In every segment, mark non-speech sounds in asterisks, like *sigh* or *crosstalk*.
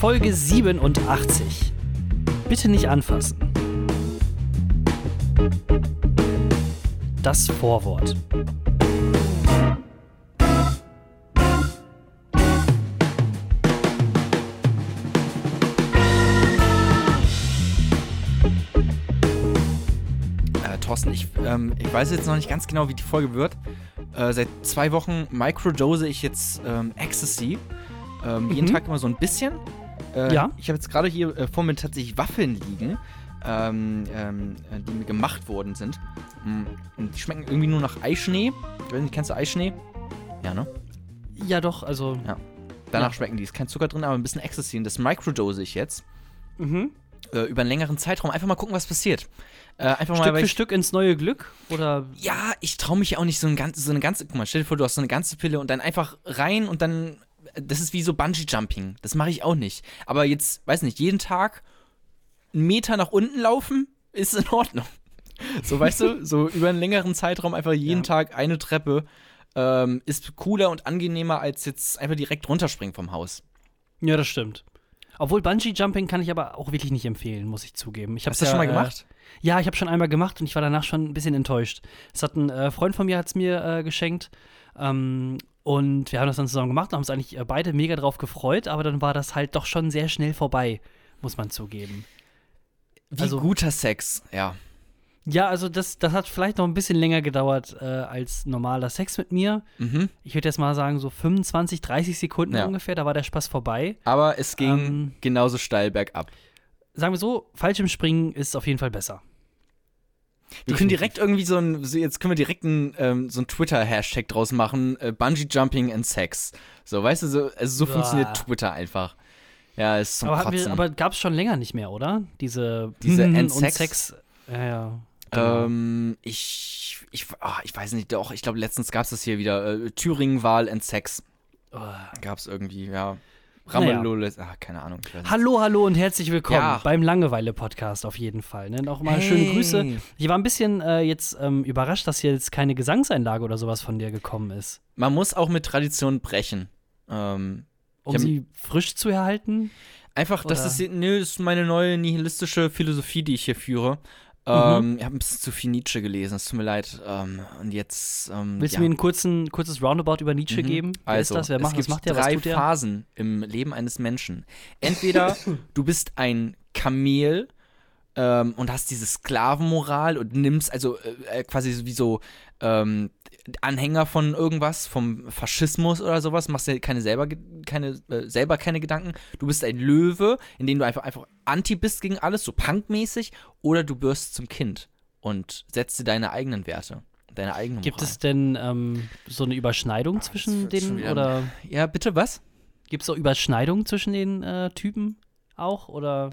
Folge 87. Bitte nicht anfassen. Das Vorwort. Äh, Thorsten, ich, ähm, ich weiß jetzt noch nicht ganz genau, wie die Folge wird. Äh, seit zwei Wochen microdose ich jetzt ähm, Ecstasy. Ähm, Jeden Mhm. Tag immer so ein bisschen. Äh, Ja. Ich habe jetzt gerade hier äh, vor mir tatsächlich Waffeln liegen, ähm, ähm, äh, die mir gemacht worden sind. Mm, Und die schmecken irgendwie nur nach Eischnee. Ich weiß nicht, kennst du Eischnee? Ja, ne? Ja, doch, also. Danach Ja. schmecken die. Ist kein Zucker drin, aber ein bisschen Ecstasy. Und das microdose ich jetzt. Mhm. Äh, über einen längeren Zeitraum. Einfach mal gucken, was passiert. Äh, einfach mal, Stück weil für Stück ins neue Glück? Oder. Ja, ich traue mich ja auch nicht so, ein ganz, so eine ganze. Guck mal, stell dir vor, du hast so eine ganze Pille und dann einfach rein und dann. Das ist wie so Bungee-Jumping. Das mache ich auch nicht. Aber jetzt, weiß nicht, jeden Tag einen Meter nach unten laufen ist in Ordnung. So, weißt du, so über einen längeren Zeitraum einfach jeden Ja. Tag eine Treppe ähm, ist cooler und angenehmer als jetzt einfach direkt runterspringen vom Haus. Ja, das stimmt. Obwohl Bungee Jumping kann ich aber auch wirklich nicht empfehlen, muss ich zugeben. Ich Hast du das schon mal gemacht? Äh, ja, ich habe schon einmal gemacht und ich war danach schon ein bisschen enttäuscht. Es hat ein äh, Freund von mir hat's mir äh, geschenkt ähm, und wir haben das dann zusammen gemacht und haben uns eigentlich äh, beide mega drauf gefreut, aber dann war das halt doch schon sehr schnell vorbei, muss man zugeben. Wie Also- guter Sex, ja. Ja, also das, das hat vielleicht noch ein bisschen länger gedauert äh, als normaler Sex mit mir. Mhm. Ich würde jetzt mal sagen, so 25, 30 Sekunden Ja. ungefähr, da war der Spaß vorbei. Aber es ging Ähm, genauso steil bergab. Sagen wir so, Fallschirmspringen ist auf jeden Fall besser. Wir können direkt irgendwie so ein, jetzt können wir direkt ein, ähm, so ein Twitter-Hashtag draus machen, äh, Bungee Jumping and Sex. So, weißt du, so, also so Boah. funktioniert Twitter einfach. Ja, ist zum Aber, wir, aber gab es schon länger nicht mehr, oder? Diese, Diese Mhm and und Sex? Sex. Ja, ja. genau. ähm, ich, ich, ah, ich weiß nicht, doch, ich glaube, letztens gab es das hier wieder. Äh, Thüringen-Wahl and Sex Oh. gab es irgendwie, ja. Naja. Ramelole, ah, keine Ahnung. Hallo, hallo und herzlich willkommen Ja. beim Langeweile-Podcast auf jeden Fall. Ne? Noch mal Hey. schöne Grüße. Ich war ein bisschen äh, jetzt ähm, überrascht, dass hier jetzt keine Gesangseinlage oder sowas von dir gekommen ist. Man muss auch mit Tradition brechen. Ähm, Um sie frisch zu erhalten. Einfach, das Oder? ist, nö, das ist meine neue nihilistische Philosophie, die ich hier führe. Mhm. Ähm, ich habe ein bisschen zu viel Nietzsche gelesen, es tut mir leid. Ähm, und jetzt. Ähm, Willst ja. du mir ein kurzen, kurzes Roundabout über Nietzsche Mhm. geben? Wer Also, ist das? Wer macht, es was gibt macht der? Drei? Phasen im Leben eines Menschen. Entweder *laughs* du bist ein Kamel ähm, und hast diese Sklavenmoral und nimmst also äh, äh, quasi wie so ähm, Anhänger von irgendwas, vom Faschismus oder sowas, machst dir keine selber ge- keine äh, selber keine Gedanken. Du bist ein Löwe, in dem du einfach einfach anti bist gegen alles, so punkmäßig, oder du wirst zum Kind und setzt dir deine eigenen Werte, deine eigene Gibt Moral. es denn ähm, so eine Überschneidung das zwischen den oder ja, bitte was? gibt es auch Überschneidung zwischen den äh, Typen auch oder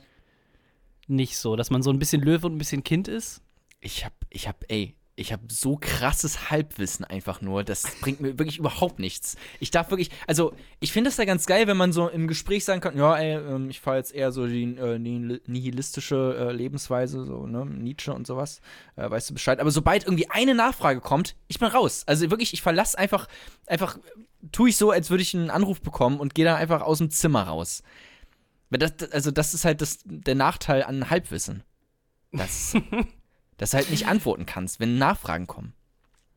nicht so, dass man so ein bisschen Löwe und ein bisschen Kind ist? Ich hab, ich hab, ey, ich hab so krasses Halbwissen einfach nur. Das bringt mir wirklich überhaupt nichts. Ich darf wirklich, also ich finde es ja ganz geil, wenn man so im Gespräch sagen kann, ja, ey, ähm, ich fahre jetzt eher so die äh, nihil- nihilistische äh, Lebensweise, so, ne, Nietzsche und sowas, äh, weißt du Bescheid. Aber sobald irgendwie eine Nachfrage kommt, ich bin raus. Also wirklich, ich verlasse einfach, einfach, tue ich so, als würde ich einen Anruf bekommen und gehe dann einfach aus dem Zimmer raus. Das, das- also das ist halt das, der Nachteil an Halbwissen. Das, *laughs* dass du halt nicht antworten kannst, wenn Nachfragen kommen.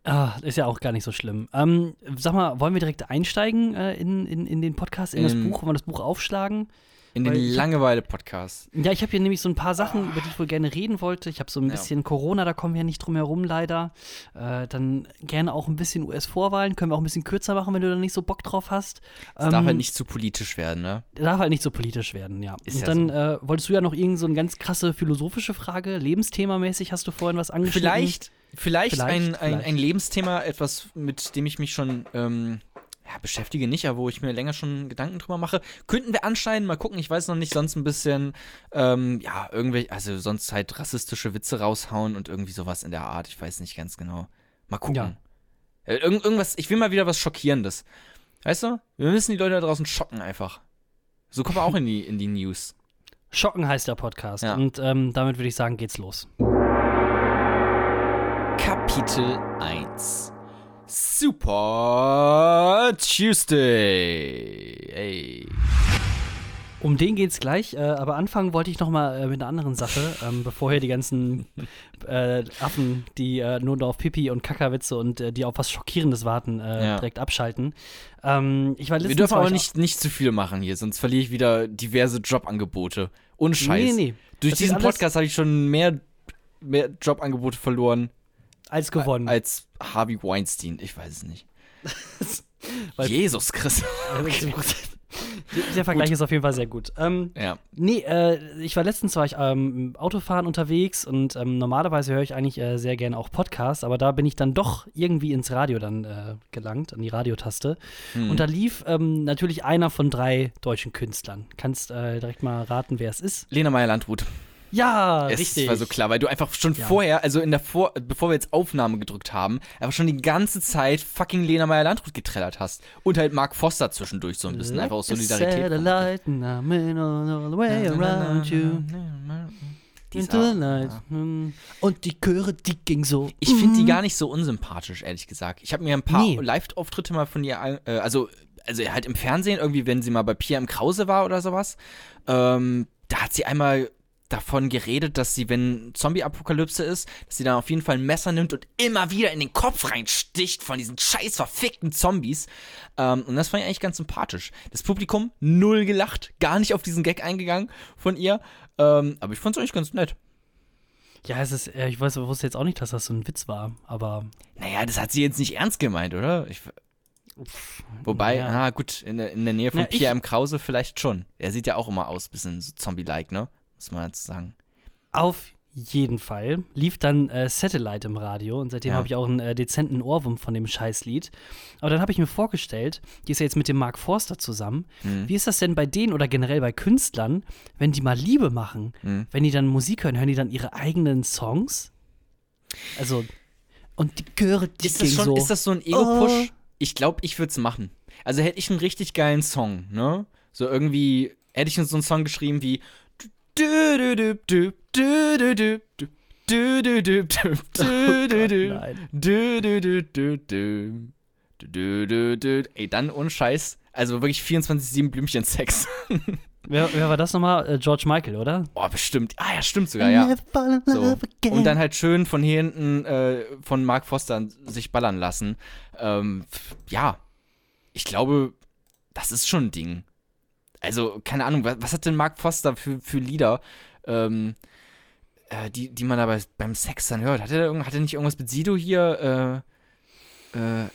Ah, ist ja auch gar nicht so schlimm. Ähm, sag mal, wollen wir direkt einsteigen äh, in, in, in den Podcast, in das Ähm, Buch? Wollen wir das Buch aufschlagen? In den Langeweile-Podcast. Ja, ich habe hier nämlich so ein paar Sachen, über die ich wohl gerne reden wollte. Ich habe so ein Ja. bisschen Corona, da kommen wir ja nicht drum herum, leider. Äh, dann gerne auch ein bisschen US-Vorwahlen. Können wir auch ein bisschen kürzer machen, wenn du da nicht so Bock drauf hast. Es darf halt nicht zu politisch werden, ne? Darf halt nicht so politisch werden, ja. Ist Und ja dann äh, wolltest du ja noch irgend so eine ganz krasse philosophische Frage, Lebensthemamäßig hast du vorhin was angeschnitten. Vielleicht, vielleicht, Vielleicht, ein, ein, vielleicht. ein Lebensthema, etwas, mit dem ich mich schon ähm, ja, beschäftige, nicht, aber wo ich mir länger schon Gedanken drüber mache. Könnten wir anschneiden, mal gucken, ich weiß noch nicht, sonst ein bisschen, ähm, ja, irgendwelche, also sonst halt rassistische Witze raushauen und irgendwie sowas in der Art, ich weiß nicht ganz genau. Mal gucken. Ja. Äh, irgend, irgendwas, ich will mal wieder was Schockierendes. Weißt du? Wir müssen die Leute da draußen schocken einfach. So kommen wir auch in die, in die News. Schocken heißt der Podcast. Ja. Und ähm, damit würde ich sagen, geht's los. Kapitel 1 Super Tuesday. Ey. Um den geht's gleich, äh, aber anfangen wollte ich noch mal äh, mit einer anderen Sache, ähm, bevor hier die ganzen *laughs* äh, Affen, die äh, nur auf Pipi und Kackerwitze und äh, die auf was Schockierendes warten, äh, Ja. direkt abschalten. Ähm, ich war Wir dürfen aber ich- nicht, nicht zu viel machen hier, sonst verliere ich wieder diverse Jobangebote. Ohne Scheiß. Nee, nee, nee. Durch Das diesen Podcast habe ich schon mehr, mehr Jobangebote verloren Als gewonnen. als Harvey Weinstein. Ich weiß es nicht. *laughs* Jesus Christus. Der Vergleich ist auf jeden Fall sehr gut. Ähm, Ja. Nee, äh, ich war letztens war ich ähm, im Autofahren unterwegs und ähm, normalerweise höre ich eigentlich äh, sehr gerne auch Podcasts, aber da bin ich dann doch irgendwie ins Radio dann äh, gelangt, an die Radiotaste. Hm. Und da lief ähm, natürlich einer von drei deutschen Künstlern. Kannst äh, direkt mal raten, wer es ist? Lena Meyer-Landrut. Ja, Es richtig. war so klar, weil du einfach schon Ja. vorher, also in der Vor bevor wir jetzt Aufnahme gedrückt haben, einfach schon die ganze Zeit fucking Lena Meyer-Landrut getrellert hast. Und halt Mark Foster zwischendurch so ein bisschen, einfach aus Solidarität. Mm. Und die Chöre, die ging so. Ich finde die Mhm. gar nicht so unsympathisch, ehrlich gesagt. Ich habe mir ein paar Nee. Live-Auftritte mal von ihr, äh, also, also halt im Fernsehen, irgendwie, wenn sie mal bei Pia im Krause war oder sowas. Ähm, da hat sie einmal davon geredet, dass sie, wenn Zombie-Apokalypse ist, dass sie dann auf jeden Fall ein Messer nimmt und immer wieder in den Kopf reinsticht von diesen scheiß verfickten Zombies. Ähm, und das fand ich eigentlich ganz sympathisch. Das Publikum null gelacht, gar nicht auf diesen Gag eingegangen von ihr. Ähm, aber ich fand es eigentlich ganz nett. Ja, es ist, äh, ich weiß, wusste jetzt auch nicht, dass das so ein Witz war, aber Naja, das hat sie jetzt nicht ernst gemeint, oder? Ich, wobei, ja. na gut, in der, in der Nähe von Na, ich- Pierre M. Krause vielleicht schon. Er sieht ja auch immer aus, bisschen so Zombie-like, ne? Muss man jetzt sagen. Auf jeden Fall lief dann äh, Satellite im Radio und seitdem Ja. habe ich auch einen äh, dezenten Ohrwurm von dem Scheißlied. Aber dann habe ich mir vorgestellt, die ist ja jetzt mit dem Mark Forster zusammen. Mhm. Wie ist das denn bei denen oder generell bei Künstlern, wenn die mal Liebe machen? Mhm. Wenn die dann Musik hören, hören die dann ihre eigenen Songs? Also, und die Chöre, die Ist das, schon, so. ist das so ein Ego-Push? Oh. Ich glaube, ich würde es machen. Also hätte ich einen richtig geilen Song, ne? So irgendwie, hätte ich so einen Song geschrieben wie Ey, dann ohne Scheiß. Also wirklich 24-7 Blümchen-Sex. Wer, wer war das nochmal? Äh, George Michael, oder? Oh, bestimmt. Ah, ja, stimmt sogar, ja. So. Und dann halt schön von hier hinten äh, von Mark Foster sich ballern lassen. Ähm, ja. Ich glaube, das ist schon ein Ding. Also, keine Ahnung, was, was hat denn Mark Foster für, für Lieder, ähm, äh, die, die man aber beim Sex dann hört? Hat er, da hat er nicht irgendwas mit Sido hier? Äh, äh,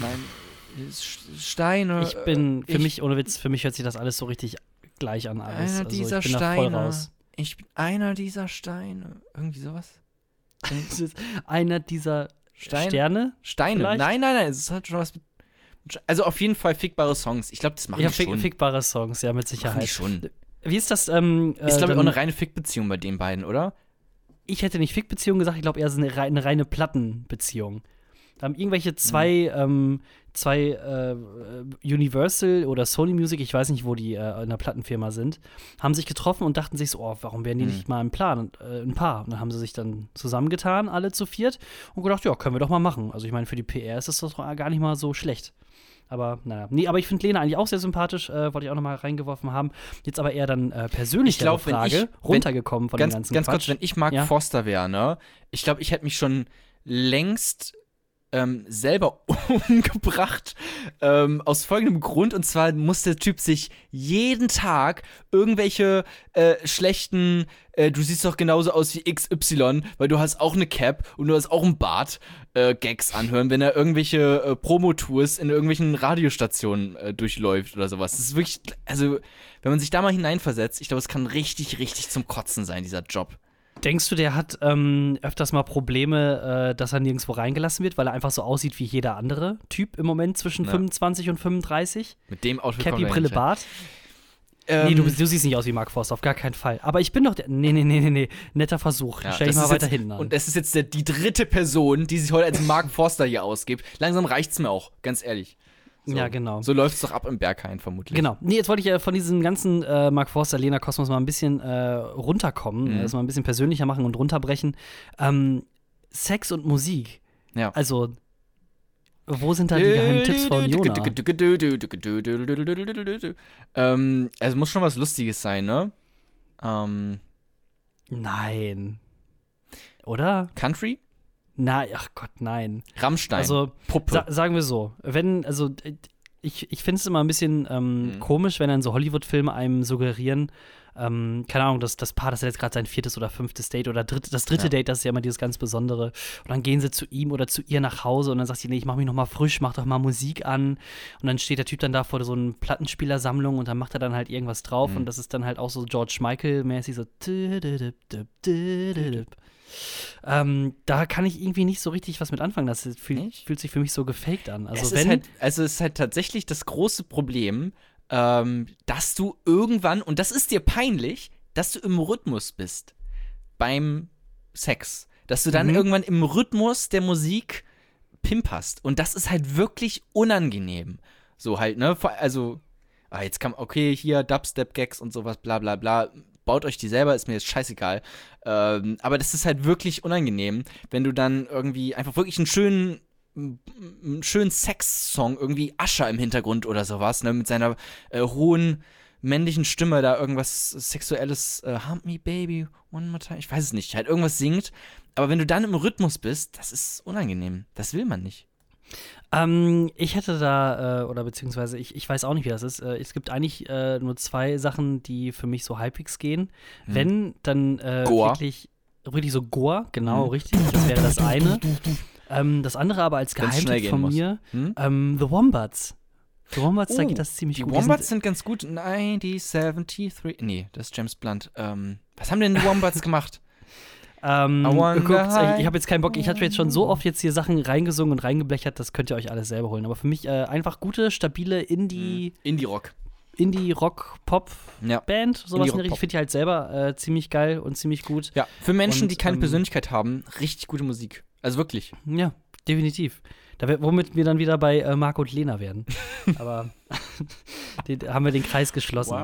mein, Steine. Ich bin, für ich- mich, ohne Witz, für mich hört sich das alles so richtig gleich an alles. Einer also dieser ich bin da voll Steine. raus. Ich bin einer dieser Steine. Irgendwie sowas? *laughs* Einer dieser Steine? Sterne. Steine. Vielleicht? Nein, nein, nein. Es hat schon was mit. Also auf jeden Fall fickbare Songs. Ich glaube, das machen Ja, die fick, schon. fickbare Songs, ja, mit machen die Sicherheit. schon. Wie ist das? Ähm, äh, Ist, glaube ich, auch eine reine Fickbeziehung bei den beiden, oder? ich hätte nicht Fickbeziehung gesagt, ich glaube eher so eine, eine reine Plattenbeziehung. Da haben irgendwelche zwei, ähm, zwei äh, Universal oder Sony Music, ich weiß nicht, wo die äh, in der Plattenfirma sind, haben sich getroffen und dachten sich so, oh, warum werden die Mhm. nicht mal ein Plan, äh, ein Paar? Und dann haben sie sich dann zusammengetan, alle zu viert, und gedacht, ja, können wir doch mal machen. Also ich meine, für die PR ist das doch gar nicht mal so schlecht. Aber naja, nee, aber ich finde Lena eigentlich auch sehr sympathisch, äh, wollte ich auch noch mal reingeworfen haben. Jetzt aber eher dann äh, persönlich Ich glaub, wenn Frage, ich- wenn- runtergekommen von ganz dem ganzen ganz kurz, Quatsch. wenn ich Mark Ja. Foster wäre, ne? Ich glaube, ich hätte mich schon längst ähm, selber *laughs* umgebracht. Ähm, aus folgendem Grund. Und zwar muss der Typ sich jeden Tag irgendwelche äh, schlechten, äh, du siehst doch genauso aus wie XY, weil du hast auch eine Cap und du hast auch einen Bart, äh, Gags anhören, wenn er irgendwelche äh, Promotours in irgendwelchen Radiostationen äh, durchläuft oder sowas. Das ist wirklich, also, wenn man sich da mal hineinversetzt, ich glaube, es kann richtig, richtig zum Kotzen sein, dieser Job. Denkst du, der hat ähm, öfters mal Probleme, äh, dass er nirgendwo reingelassen wird, weil er einfach so aussieht wie jeder andere Typ im Moment zwischen Ja. 25 und 35? Mit dem Outfit Cappy, Brille. Bart? Ähm, nee, du, bist- du siehst nicht aus wie Mark Forster, auf gar keinen Fall. Aber ich bin doch der. Nee, nee, nee, nee, nee. Netter Versuch. ja, Stell dich mal weiter jetzt, hinten an. Und es ist jetzt der, die dritte Person, die sich heute als Mark Forster hier ausgibt. Langsam reicht's mir auch, ganz ehrlich. So. Ja, genau. So läuft's doch ab im Berghain vermutlich. Genau. Nee, jetzt wollte ich ja von diesem ganzen äh, Mark Forster, Lena Kosmos mal ein bisschen äh, runterkommen, Mhm. das mal ein bisschen persönlicher machen und runterbrechen. Ähm, Sex und Musik. Ja. Also, Wo sind da die geheimen Tipps von Jona? Ähm, es muss schon was Lustiges sein, ne? Ähm, Nein. Oder? Country? Nein, ach Gott, nein. Rammstein. Also, Puppe. sa sagen wir so, wenn, also ich, ich finde es immer ein bisschen ähm, Mhm. komisch, wenn dann so Hollywood-Filme einem suggerieren, ähm, keine Ahnung, das, das Paar, das hat jetzt gerade sein viertes oder fünftes Date oder dritte, das dritte Ja. Date, das ist ja immer dieses ganz Besondere. Und dann gehen sie zu ihm oder zu ihr nach Hause und dann sagt sie, nee, ich mach mich noch mal frisch, mach doch mal Musik an. Und dann steht der Typ dann da vor so einer Plattenspielersammlung und dann macht er dann halt irgendwas drauf Mhm. und das ist dann halt auch so George Michael-mäßig so. Ähm, da kann ich irgendwie nicht so richtig was mit anfangen. Das fühlt, Nicht? fühlt sich für mich so gefaked an. Also es wenn ist halt, also es ist halt tatsächlich das große Problem, ähm, dass du irgendwann, und das ist dir peinlich, dass du im Rhythmus bist beim Sex. Dass du dann Mhm. irgendwann im Rhythmus der Musik pimperst. Und das ist halt wirklich unangenehm. So halt, ne? Also, ah, jetzt kam, okay, hier Dubstep-Gags und sowas, bla bla bla. Baut euch die selber, ist mir jetzt scheißegal. Ähm, aber das ist halt wirklich unangenehm, wenn du dann irgendwie einfach wirklich einen schönen einen schönen Sex-Song, irgendwie Ascher im Hintergrund oder sowas, ne, mit seiner äh, hohen männlichen Stimme da irgendwas Sexuelles, äh, Hump me baby, one more time, ich weiß es nicht, halt irgendwas singt. Aber wenn du dann im Rhythmus bist, das ist unangenehm. Das will man nicht. Ähm, ich hätte da, äh, oder beziehungsweise ich, ich weiß auch nicht, wie das ist. Äh, es gibt eigentlich äh, nur zwei Sachen, die für mich so halbwegs gehen. Wenn, dann äh, wirklich, wirklich so Goa, genau, Mhm. richtig. Das wäre das eine. Ähm, das andere aber als Geheimtipp von mir, Hm? ähm, The Wombats. The Wombats, da Oh, geht das ziemlich Die gut. Wombats sind, sind ganz gut. 1973. Nee, das ist James Blunt. Ähm, was haben denn die Wombats *laughs* gemacht? Ähm, guckt, how- ich habe jetzt keinen Bock, ich hatte jetzt schon so oft jetzt hier Sachen reingesungen und reingeblechert, das könnt ihr euch alles selber holen. Aber für mich äh, einfach gute, stabile Indie, Indie-Rock. Indie-Rock-Pop-Band, Ja. sowas in der Indie-Rock-Pop. Richtung, finde ich halt selber äh, ziemlich geil und ziemlich gut. Ja, für Menschen, Und, die keine ähm, Persönlichkeit haben, richtig gute Musik. Also wirklich. Ja, definitiv. Da, womit wir dann wieder bei äh, Marco und Lena werden. *laughs* Aber *laughs* den, haben wir den Kreis geschlossen.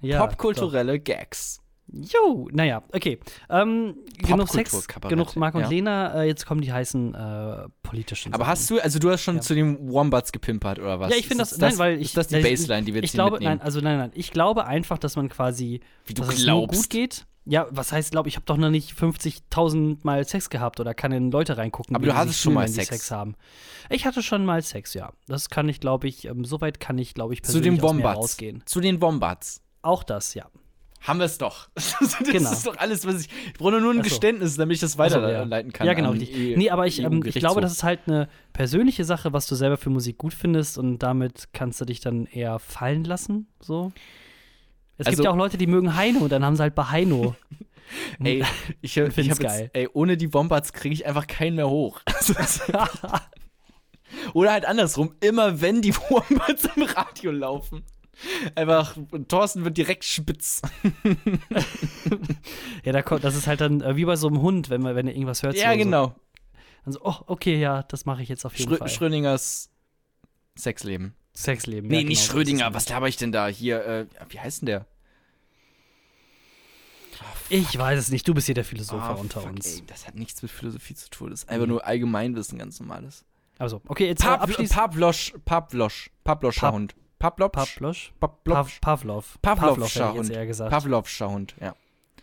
Ja, Popkulturelle Gags. Jo, naja, okay. Ähm, genug Sex, genug Marco und ja. Lena. Äh, jetzt kommen die heißen äh, politischen Aber Sachen. hast du, also du hast schon Ja. zu den Wombats gepimpert oder was? Ja, ich finde Ist das, nein, weil ich. Ist das die ich- Baseline, die wir Ich jetzt hier glaube, mitnehmen? nein, also nein, nein. Ich glaube einfach, dass man quasi, Wie du dass es nur glaubst. gut geht. Ja, was heißt, glaube ich, habe doch noch nicht 50.000 Mal Sex gehabt oder kann in Leute reingucken, Aber du hattest schon mal Sex. Sex haben. Ich hatte schon mal Sex, ja. Das kann ich, glaube ich, ähm, soweit kann ich, glaube ich, Zu persönlich den aus mir Wombats. rausgehen. Zu den Wombats. Auch das, ja. Haben wir es doch. *laughs* das Genau. ist doch alles, was ich. Ich brauche nur ein so. Geständnis, damit ich das Ach so, ja. weiterleiten kann. ja, genau, richtig. E- Nee, aber ich, ähm, ich glaube, das ist halt eine persönliche Sache, was du selber für Musik gut findest und damit kannst du dich dann eher fallen lassen, so. Es Also- gibt ja auch Leute, die mögen Heino und dann haben sie halt bei Heino. *laughs* Ey, ich, *laughs* ich, find's hab geil. Jetzt, ey, ohne die Wombats kriege ich einfach keinen mehr hoch. Also, Oder halt andersrum, immer wenn die Wombats im Radio laufen. Einfach, Thorsten wird direkt spitz. *laughs* Ja, da kommt, das ist halt dann äh, wie bei so einem Hund, wenn man, wenn er irgendwas hört. ja, so, genau. Dann so, oh, okay, ja, das mache ich jetzt auf jeden Schrö Fall. Schrödingers Sexleben. Sexleben. Nee, ja, nicht genau, Schrödinger, das ist- was laber ich denn da? Hier, äh, wie heißt denn der? Ich weiß es nicht, du bist hier der Philosopher Ah, unter fuck, uns. Ey, das hat nichts mit Philosophie zu tun. Das ist einfach Mhm. nur Allgemeinwissen, ganz normales. Also, okay, jetzt abschließend. Pavlosch, Pavlosch, Pavloscher Pap- Hund. Pavlosch? Pavlosch? Pavlosch. Pav Pavlov. Pavlovscher Hund. eher gesagt. Pavlovscher Hund, ja.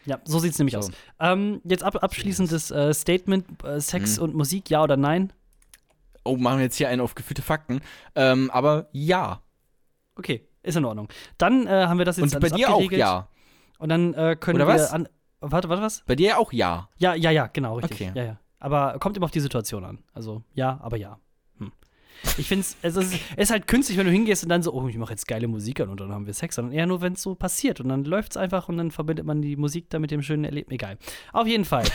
Ja, so sieht es nämlich So. aus. Ähm, jetzt ab, abschließendes äh, Statement: äh, Sex Mhm. und Musik, ja oder nein? Oh, machen wir jetzt hier einen auf gefühlte Fakten. Ähm, aber ja. Okay, ist in Ordnung. Dann äh, haben wir das jetzt Und bei dir auch ja. Und dann äh, können Oder wir was? an. Warte, warte, was? Bei dir auch ja. Ja, ja, ja, genau, richtig. Okay. Ja, ja. Aber kommt immer auf die Situation an. Also ja, aber ja. Ich finde es ist, es ist halt künstlich, wenn du hingehst und dann so, oh, ich mache jetzt geile Musik an und dann haben wir Sex, sondern eher nur, wenn es so passiert und dann läuft es einfach und dann verbindet man die Musik da mit dem schönen Erlebnis. Egal. Auf jeden Fall.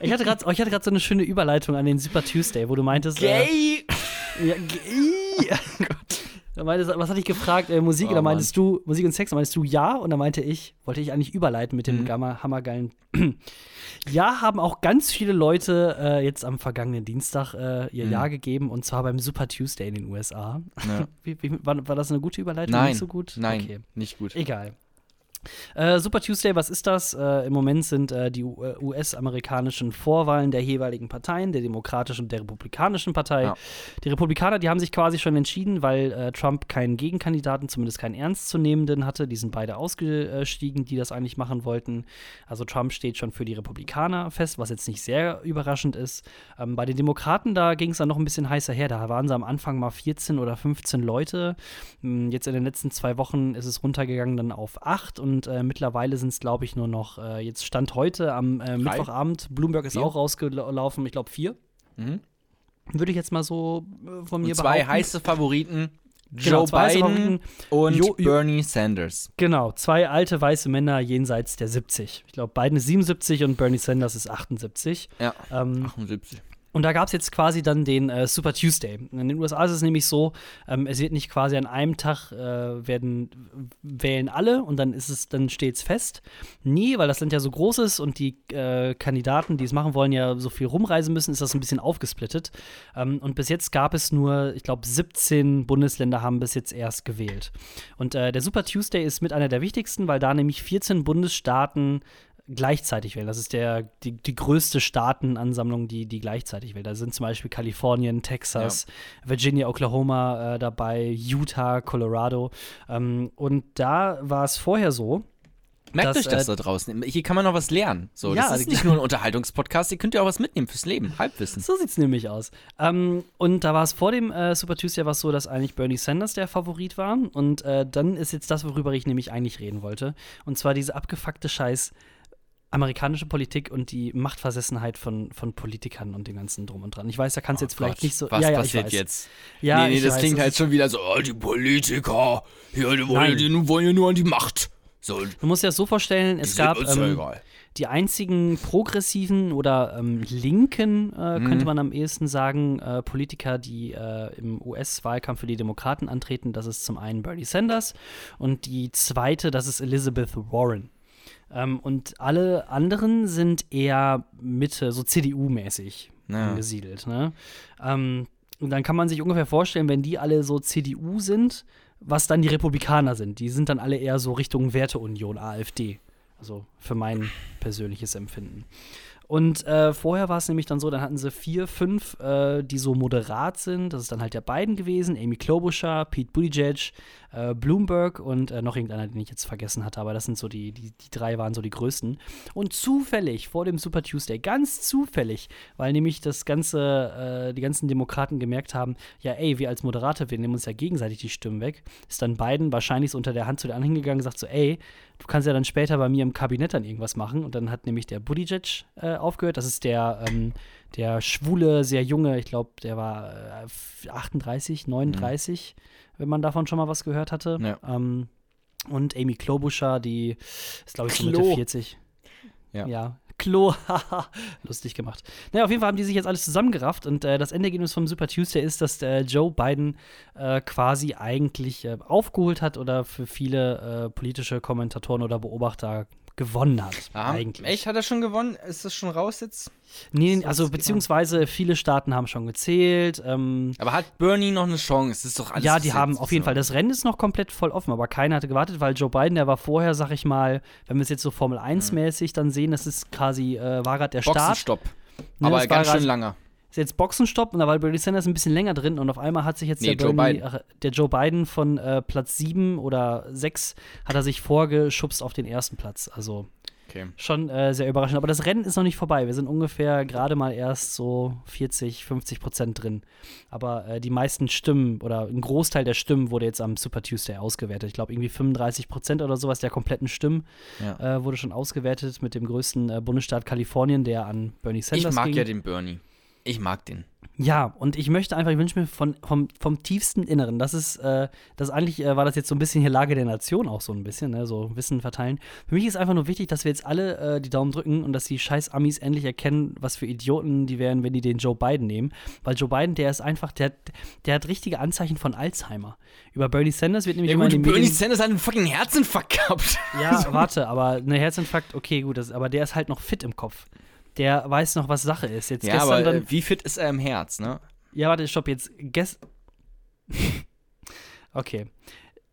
Ich hatte gerade oh, so eine schöne Überleitung an den Super Tuesday, wo du meintest, äh, Gay! ja, gay. *laughs* Da meintest, was hatte ich gefragt? Äh, Musik, Oh, da meintest du, Musik und Sex, da meintest du ja und da meinte ich, wollte ich eigentlich überleiten mit dem Mhm. gamma, hammergeilen. *clears throat* ja, haben auch ganz viele Leute äh, jetzt am vergangenen Dienstag äh, ihr Mhm. Ja gegeben und zwar beim Super Tuesday in den USA. Ja. *laughs* Wie, wie, war, war das eine gute Überleitung? Nein, Nicht so gut? nein, Okay. nicht gut. Egal. Äh, Super Tuesday, was ist das? Äh, Im Moment sind äh, die US-amerikanischen Vorwahlen der jeweiligen Parteien, der Demokratischen und der Republikanischen Partei. Ja. Die Republikaner, die haben sich quasi schon entschieden, weil äh, Trump keinen Gegenkandidaten, zumindest keinen ernstzunehmenden hatte. Die sind beide ausgestiegen, die das eigentlich machen wollten. Also Trump steht schon für die Republikaner fest, was jetzt nicht sehr überraschend ist. Ähm, bei den Demokraten, da ging es dann noch ein bisschen heißer her. Da waren sie am Anfang mal 14 oder 15 Leute. Hm, Jetzt in den letzten zwei Wochen ist es runtergegangen dann auf acht und äh, mittlerweile sind es, glaube ich, nur noch, äh, jetzt Stand heute am äh, Mittwochabend, Bloomberg ist Vier? auch rausgelaufen, ich glaube vier. Mhm. Würde ich jetzt mal so äh, von mir Und zwei behaupten. heiße Favoriten. Genau, Joe Biden und Jo- Bernie Sanders. Genau, zwei alte weiße Männer jenseits der 70. Ich glaube, Biden ist 77 und Bernie Sanders ist 78. Ja. Ähm, 78. Und da gab es jetzt quasi dann den äh, Super Tuesday. In den USA ist es nämlich so, ähm, es wird nicht quasi an einem Tag äh, werden wählen alle und dann ist es, dann steht es fest. Nie, weil das Land ja so groß ist und die äh, Kandidaten, die es machen wollen, ja so viel rumreisen müssen, ist das ein bisschen aufgesplittet. Ähm, und bis jetzt gab es nur, ich glaube, 17 Bundesländer haben bis jetzt erst gewählt. Und äh, der Super Tuesday ist mit einer der wichtigsten, weil da nämlich 14 Bundesstaaten gleichzeitig wählen. Das ist der, die, die größte Staatenansammlung, die, die gleichzeitig wählt. Da sind zum Beispiel Kalifornien, Texas, Virginia, Oklahoma äh, dabei, Utah, Colorado. Ähm, und da war es vorher so, Merkt Das, euch das äh, da draußen. Hier kann man noch was lernen. So, Ja, das ist nicht *laughs* nur ein Unterhaltungspodcast, ihr könnt ja auch was mitnehmen fürs Leben. Halbwissen. So sieht's nämlich aus. Ähm, und da war es vor dem äh, Super Tuesday war es so, dass eigentlich Bernie Sanders der Favorit war. Und äh, dann ist jetzt das, worüber ich nämlich eigentlich reden wollte. Und zwar diese abgefuckte Scheiß amerikanische Politik und die Machtversessenheit von, von Politikern und dem ganzen Drum und Dran. Ich weiß, da kannst du jetzt vielleicht nicht so. Oh Was ja, ja, ich passiert weiß. jetzt? Ja, nee, nee, das weiß, klingt das halt schon wieder so, oh, die Politiker, hier, die wollen, die wollen ja nur an die Macht. So, Du musst dir das so vorstellen, es gab ja ähm, die einzigen progressiven oder ähm, linken, äh, könnte Mhm. man am ehesten sagen, äh, Politiker, die äh, im US-Wahlkampf für die Demokraten antreten. Das ist zum einen Bernie Sanders und die zweite, das ist Elizabeth Warren. Ähm, und alle anderen sind eher Mitte, so CDU-mäßig Ja. angesiedelt. Ne? Ähm, und dann kann man sich ungefähr vorstellen, wenn die alle so CDU sind, was dann die Republikaner sind. Die sind dann alle eher so Richtung Werteunion, AfD. Also für mein persönliches Empfinden. Und äh, vorher war es nämlich dann so, dann hatten sie vier, fünf, äh, die so moderat sind. Das ist dann halt der beiden gewesen, Amy Klobuchar, Pete Buttigieg, äh, Bloomberg und äh, noch irgendeiner, den ich jetzt vergessen hatte. Aber das sind so die, die, die drei waren so die größten. Und zufällig vor dem Super Tuesday, ganz zufällig, weil nämlich das ganze, äh, die ganzen Demokraten gemerkt haben, ja ey, wir als Moderator, wir nehmen uns ja gegenseitig die Stimmen weg, ist dann Biden wahrscheinlich so unter der Hand zu den anderen hingegangen und gesagt so, ey, du kannst ja dann später bei mir im Kabinett dann irgendwas machen. Und dann hat nämlich der Buttigieg äh, aufgehört. Das ist der, ähm, der schwule, sehr junge, ich glaube, der war äh, 38, 39, wenn man davon schon mal was gehört hatte. Ja. Ähm, und Amy Klobuchar, die ist, glaube ich, so Mitte Klo. 40. Ja. ja. Klo, *laughs* lustig gemacht. Naja, auf jeden Fall haben die sich jetzt alles zusammengerafft und äh, das Endergebnis vom Super Tuesday ist, dass äh, Joe Biden äh, quasi eigentlich äh, aufgeholt hat oder für viele äh, politische Kommentatoren oder Beobachter gewonnen hat. Ah, eigentlich. Echt, hat er schon gewonnen? Ist das schon raus jetzt? Nee, So, also beziehungsweise viele Staaten haben schon gezählt. Ähm, Aber hat Bernie noch eine Chance? Das ist doch alles. ja, die haben auf jeden. Fall. Das Rennen ist noch komplett voll offen, aber keiner hatte gewartet, weil Joe Biden, der war vorher, sag ich mal, wenn wir es jetzt so Formel 1-mäßig dann sehen, das ist quasi, äh, war gerade der Start. Boxenstopp. Ne, Aber ganz schön langer. Ist jetzt Boxenstopp und da war Bernie Sanders ein bisschen länger drin und auf einmal hat sich jetzt Nee, der, Joe Bernie, Biden. ach, der Joe Biden von äh, Platz 7 oder 6 hat er sich vorgeschubst auf den ersten Platz. Also Okay. schon äh, sehr überraschend. Aber das Rennen ist noch nicht vorbei. Wir sind ungefähr gerade mal erst so 40, 50 Prozent drin. Aber äh, die meisten Stimmen oder ein Großteil der Stimmen wurde jetzt am Super Tuesday ausgewertet. Ich glaube, irgendwie 35 Prozent oder sowas der kompletten Stimmen Ja. äh, wurde schon ausgewertet mit dem größten äh, Bundesstaat Kalifornien, der an Bernie Sanders Ich mag ging. ja den Bernie. Ich mag den. Ja, und ich möchte einfach, ich wünsche mir von, vom, vom tiefsten Inneren, das ist, äh, das eigentlich äh, war das jetzt so ein bisschen hier Lage der Nation auch so ein bisschen, ne, so Wissen verteilen. Für mich ist einfach nur wichtig, dass wir jetzt alle äh, die Daumen drücken und dass die scheiß Amis endlich erkennen, was für Idioten die wären, wenn die den Joe Biden nehmen. Weil Joe Biden, der ist einfach, der, der hat richtige Anzeichen von Alzheimer. Über Bernie Sanders wird nämlich Ja immer gut, in den Bernie Medien, Sanders hat einen fucking Herzinfarkt gehabt. Ja, *laughs* warte, aber eine Herzinfarkt, okay, gut, das, aber der ist halt noch fit im Kopf. Der weiß noch, was Sache ist. Jetzt Ja, aber dann, äh, wie fit ist er im Herz, ne? Ja, warte, stopp, jetzt. Gest *laughs* okay.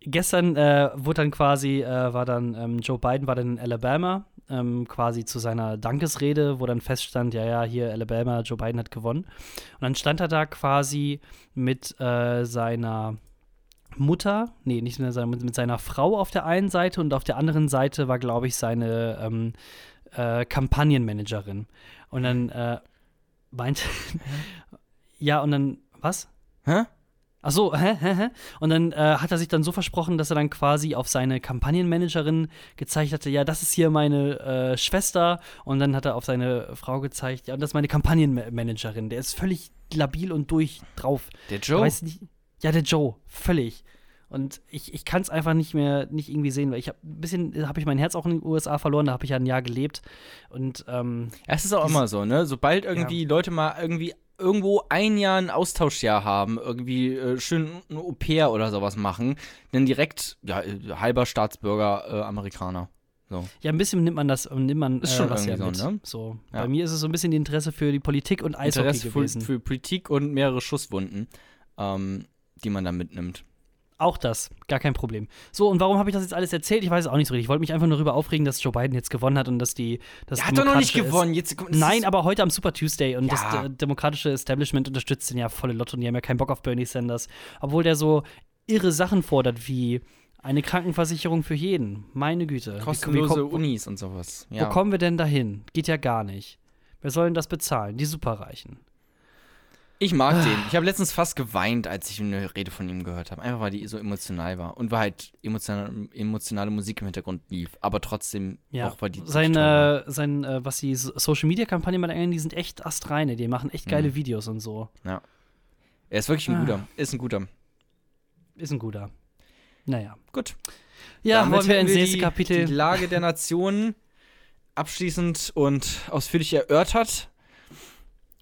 gestern äh, wurde dann quasi, äh, war dann ähm, Joe Biden war dann in Alabama, ähm, quasi zu seiner Dankesrede, wo dann feststand, ja, ja, hier Alabama, Joe Biden hat gewonnen. Und dann stand er da quasi mit äh, seiner Mutter, nee, nicht mit seiner, mit seiner Frau auf der einen Seite und auf der anderen Seite war, glaube ich, seine ähm, äh, Kampagnenmanagerin. Und dann äh, meinte, *laughs* ja, und dann, was? Hä? Ach so, hä, hä, hä? Und dann äh, hat er sich dann so versprochen, dass er dann quasi auf seine Kampagnenmanagerin gezeigt hatte, ja, das ist hier meine äh, Schwester. Und dann hat er auf seine Frau gezeigt, ja, und das ist meine Kampagnenmanagerin. Der ist völlig labil und durch drauf. Der Er Joe? Weiß nicht, ja, der Joe, völlig. Und ich, ich kann es einfach nicht mehr, nicht irgendwie sehen, weil ich habe ein bisschen, habe ich mein Herz auch in den USA verloren, da habe ich ja ein Jahr gelebt. Und ähm, Ja, es ist auch immer so, ne? Sobald irgendwie Leute mal irgendwie irgendwo ein Jahr ein Austauschjahr haben, irgendwie äh, schön ein Au-pair oder sowas machen, dann direkt, ja, äh, halber Staatsbürger äh, Amerikaner. So. ja, ein bisschen nimmt man das, nimmt man Ist äh, schon das ja irgendwie mit. so, ne? So, Ja. bei mir ist es so ein bisschen die Interesse für die Politik und Eishockey Interesse für, gewesen. für Politik und mehrere Schusswunden, ähm, die man dann mitnimmt. Auch das, gar kein Problem. So, und warum habe ich das jetzt alles erzählt? Ich weiß es auch nicht so richtig. Ich wollte mich einfach nur darüber aufregen, dass Joe Biden jetzt gewonnen hat und dass die. Das Er hat doch noch nicht gewonnen. Jetzt. Nein, aber heute am Super Tuesday und das Ja. äh, demokratische Establishment unterstützt den ja volle Lotto und die haben ja keinen Bock auf Bernie Sanders. Obwohl der so irre Sachen fordert wie eine Krankenversicherung für jeden. Meine Güte. Kostenlose wie, wo, Unis und sowas. wo Ja. kommen wir denn dahin? Geht ja gar nicht. Wer soll denn das bezahlen? Die Superreichen. Ich mag den. Ich habe letztens fast geweint, als ich eine Rede von ihm gehört habe. Einfach weil die so emotional war. Und weil halt emotional, emotionale Musik im Hintergrund lief. Aber trotzdem Ja, auch weil die. sein, äh, sein äh, was die Social Media Kampagne mal angehen, die sind echt astreine. Die machen echt geile Mhm. Videos und so. Er ist wirklich ein Ah. guter. Ist ein guter. Ist ein guter. Naja. Gut. Ja, Damit wollen wir ins nächste die, Kapitel. Die Lage der Nation abschließend und ausführlich erörtert.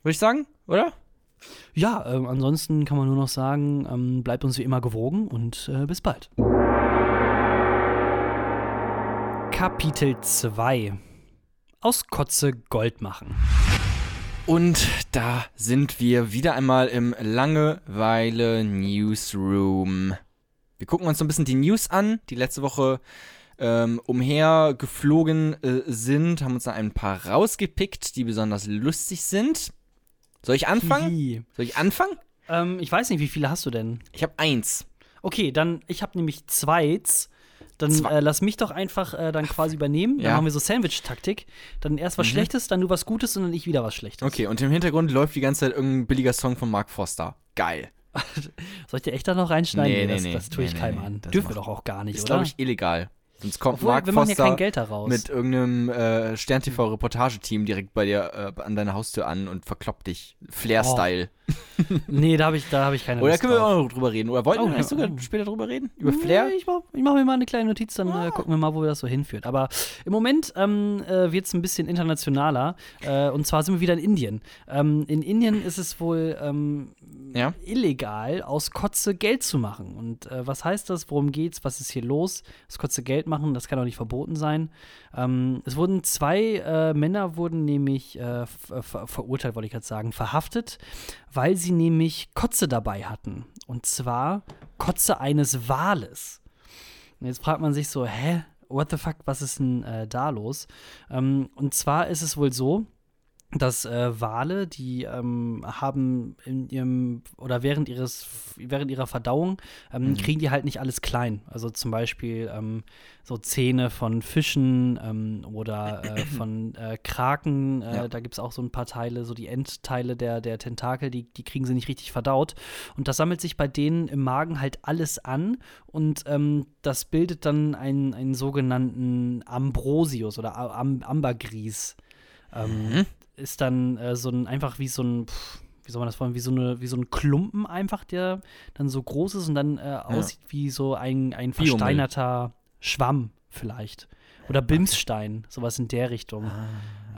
Würde ich sagen, oder? Ja, ähm, ansonsten kann man nur noch sagen, ähm, bleibt uns wie immer gewogen und äh, bis bald. Kapitel 2 Aus Kotze Gold machen. Und da sind wir wieder einmal im Langeweile Newsroom. Wir gucken uns so ein bisschen die News an, die letzte Woche ähm, umhergeflogen äh, sind, haben uns da ein paar rausgepickt, die besonders lustig sind. Soll ich anfangen? Soll ich anfangen? Ähm, ich weiß nicht, wie viele hast du denn? Ich habe eins. Okay, dann, ich habe nämlich zweits. Dann Zwei. äh, lass mich doch einfach äh, dann quasi übernehmen. Dann Ja. machen wir so Sandwich-Taktik. Dann erst was Mhm. Schlechtes, dann du was Gutes und dann ich wieder was Schlechtes. Okay, und im Hintergrund läuft die ganze Zeit irgendein billiger Song von Mark Foster. Geil. *laughs* Soll ich dir echt da noch reinschneiden? Nee, nee, das, nee. das tue ich Nee, keinem nee, an. das Dürfen wir macht- doch auch gar nicht, Ist, oder? glaube ich, illegal. Sonst kommt Obwohl, Mark ja Foster kein Geld daraus. mit irgendeinem äh, Stern-TV-Reportageteam direkt bei dir äh, an deiner Haustür an und verkloppt dich. Flair-Style. nee, da habe ich, da hab ich keine Oder Lust können wir drauf. auch noch drüber reden? Oder wollten Oh, wir ja. sogar später drüber reden? Über Flair? Nee, ich mache mach mir mal eine kleine Notiz, dann äh, gucken wir mal, wo wir das so hinführt. Aber im Moment ähm, äh, wird es ein bisschen internationaler. Äh, und zwar sind wir wieder in Indien. Ähm, in Indien ist es wohl ähm, Ja. illegal, aus Kotze Geld zu machen. Und äh, was heißt das? Worum geht's? Was ist hier los? Aus Kotze Geld machen, das kann doch nicht verboten sein. Ähm, es wurden zwei äh, Männer wurden nämlich äh, ver verurteilt, wollte ich gerade sagen, verhaftet, weil sie nämlich Kotze dabei hatten. Und zwar Kotze eines Wales. Und jetzt fragt man sich so, hä? What the fuck, was ist denn äh, da los? Ähm, und zwar ist es wohl so, dass äh, Wale, die ähm, haben in ihrem oder während ihres während ihrer Verdauung ähm, Mhm. kriegen die halt nicht alles klein. Also zum Beispiel ähm, so Zähne von Fischen ähm, oder äh, *clears throat* von äh, Kraken. Äh, Ja. Da gibt es auch so ein paar Teile, so die Endteile der, der Tentakel, die, die kriegen sie nicht richtig verdaut. Und das sammelt sich bei denen im Magen halt alles an und ähm, das bildet dann einen, einen sogenannten Ambrosius oder Am Ambergris. Ähm, Mhm. Ist dann äh, so ein, einfach wie so ein, pff, wie soll man das vorstellen, wie so, eine, wie so ein Klumpen einfach, der dann so groß ist und dann äh, aussieht wie so ein, ein versteinerter Schwamm vielleicht. Oder Bimsstein, sowas in der Richtung.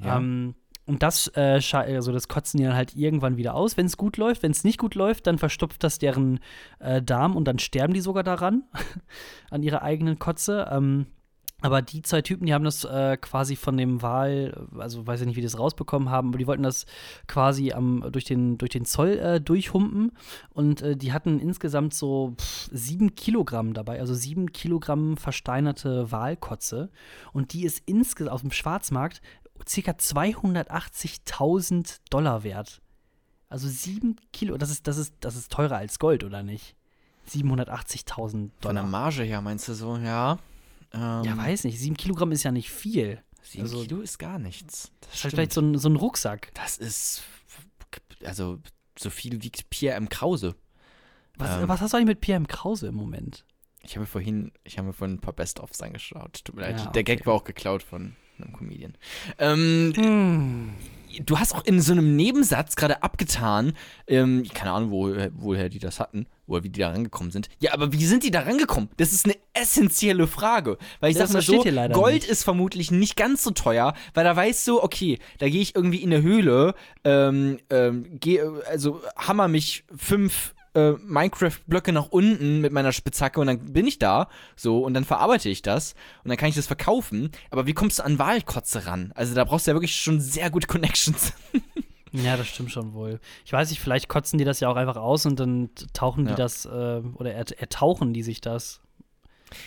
Ja. Ähm, und das, äh, also das kotzen die dann halt irgendwann wieder aus, wenn es gut läuft. Wenn es nicht gut läuft, dann verstopft das deren äh, Darm und dann sterben die sogar daran, *laughs* an ihrer eigenen Kotze. Ähm, Aber die zwei Typen, die haben das äh, quasi von dem Wahl, also weiß ich nicht, wie die das rausbekommen haben, aber die wollten das quasi am, durch, den, durch den Zoll äh, durchhumpen. Und äh, die hatten insgesamt so pff, sieben Kilogramm dabei, also sieben Kilogramm versteinerte Walkotze. Und die ist insgesamt auf dem Schwarzmarkt ca. 280.000 Dollar wert. Also sieben Kilo, das ist, das, ist, das ist teurer als Gold, oder nicht? 780.000 Von der Dollar. Marge her meinst du so, ja. Ähm, Ja, weiß nicht. Sieben Kilogramm ist ja nicht viel. Sieben also- Kilo ist gar nichts. Das ist halt vielleicht so ein, so ein Rucksack. Das ist, also, so viel wiegt Pierre M. Krause. Was, Ähm. was hast du eigentlich mit Pierre M. Krause im Moment? Ich habe mir vorhin, ich habe mir vorhin ein paar Best-ofs angeschaut. Tut mir leid, Ja, der okay. Gag war auch geklaut von einem Comedian. Ähm, Hm. du hast auch in so einem Nebensatz gerade abgetan, ähm, keine Ahnung, wo, woher die das hatten, oder wie die da rangekommen sind. Ja, aber wie sind die da rangekommen? Das ist eine essentielle Frage. Weil ich Das sag mal so, Gold nicht. ist vermutlich nicht ganz so teuer, weil da weißt du, okay, da gehe ich irgendwie in eine Höhle, ähm, ähm, geh, also hammer mich fünf äh, Minecraft-Blöcke nach unten mit meiner Spitzhacke und dann bin ich da, so, und dann verarbeite ich das und dann kann ich das verkaufen. Aber wie kommst du an Wahlkotze ran? Also da brauchst du ja wirklich schon sehr gute Connections. *laughs* Ja, das stimmt schon wohl. Ich weiß nicht, vielleicht kotzen die das ja auch einfach aus und dann tauchen Ja. die das, äh, oder ert ertauchen die sich das.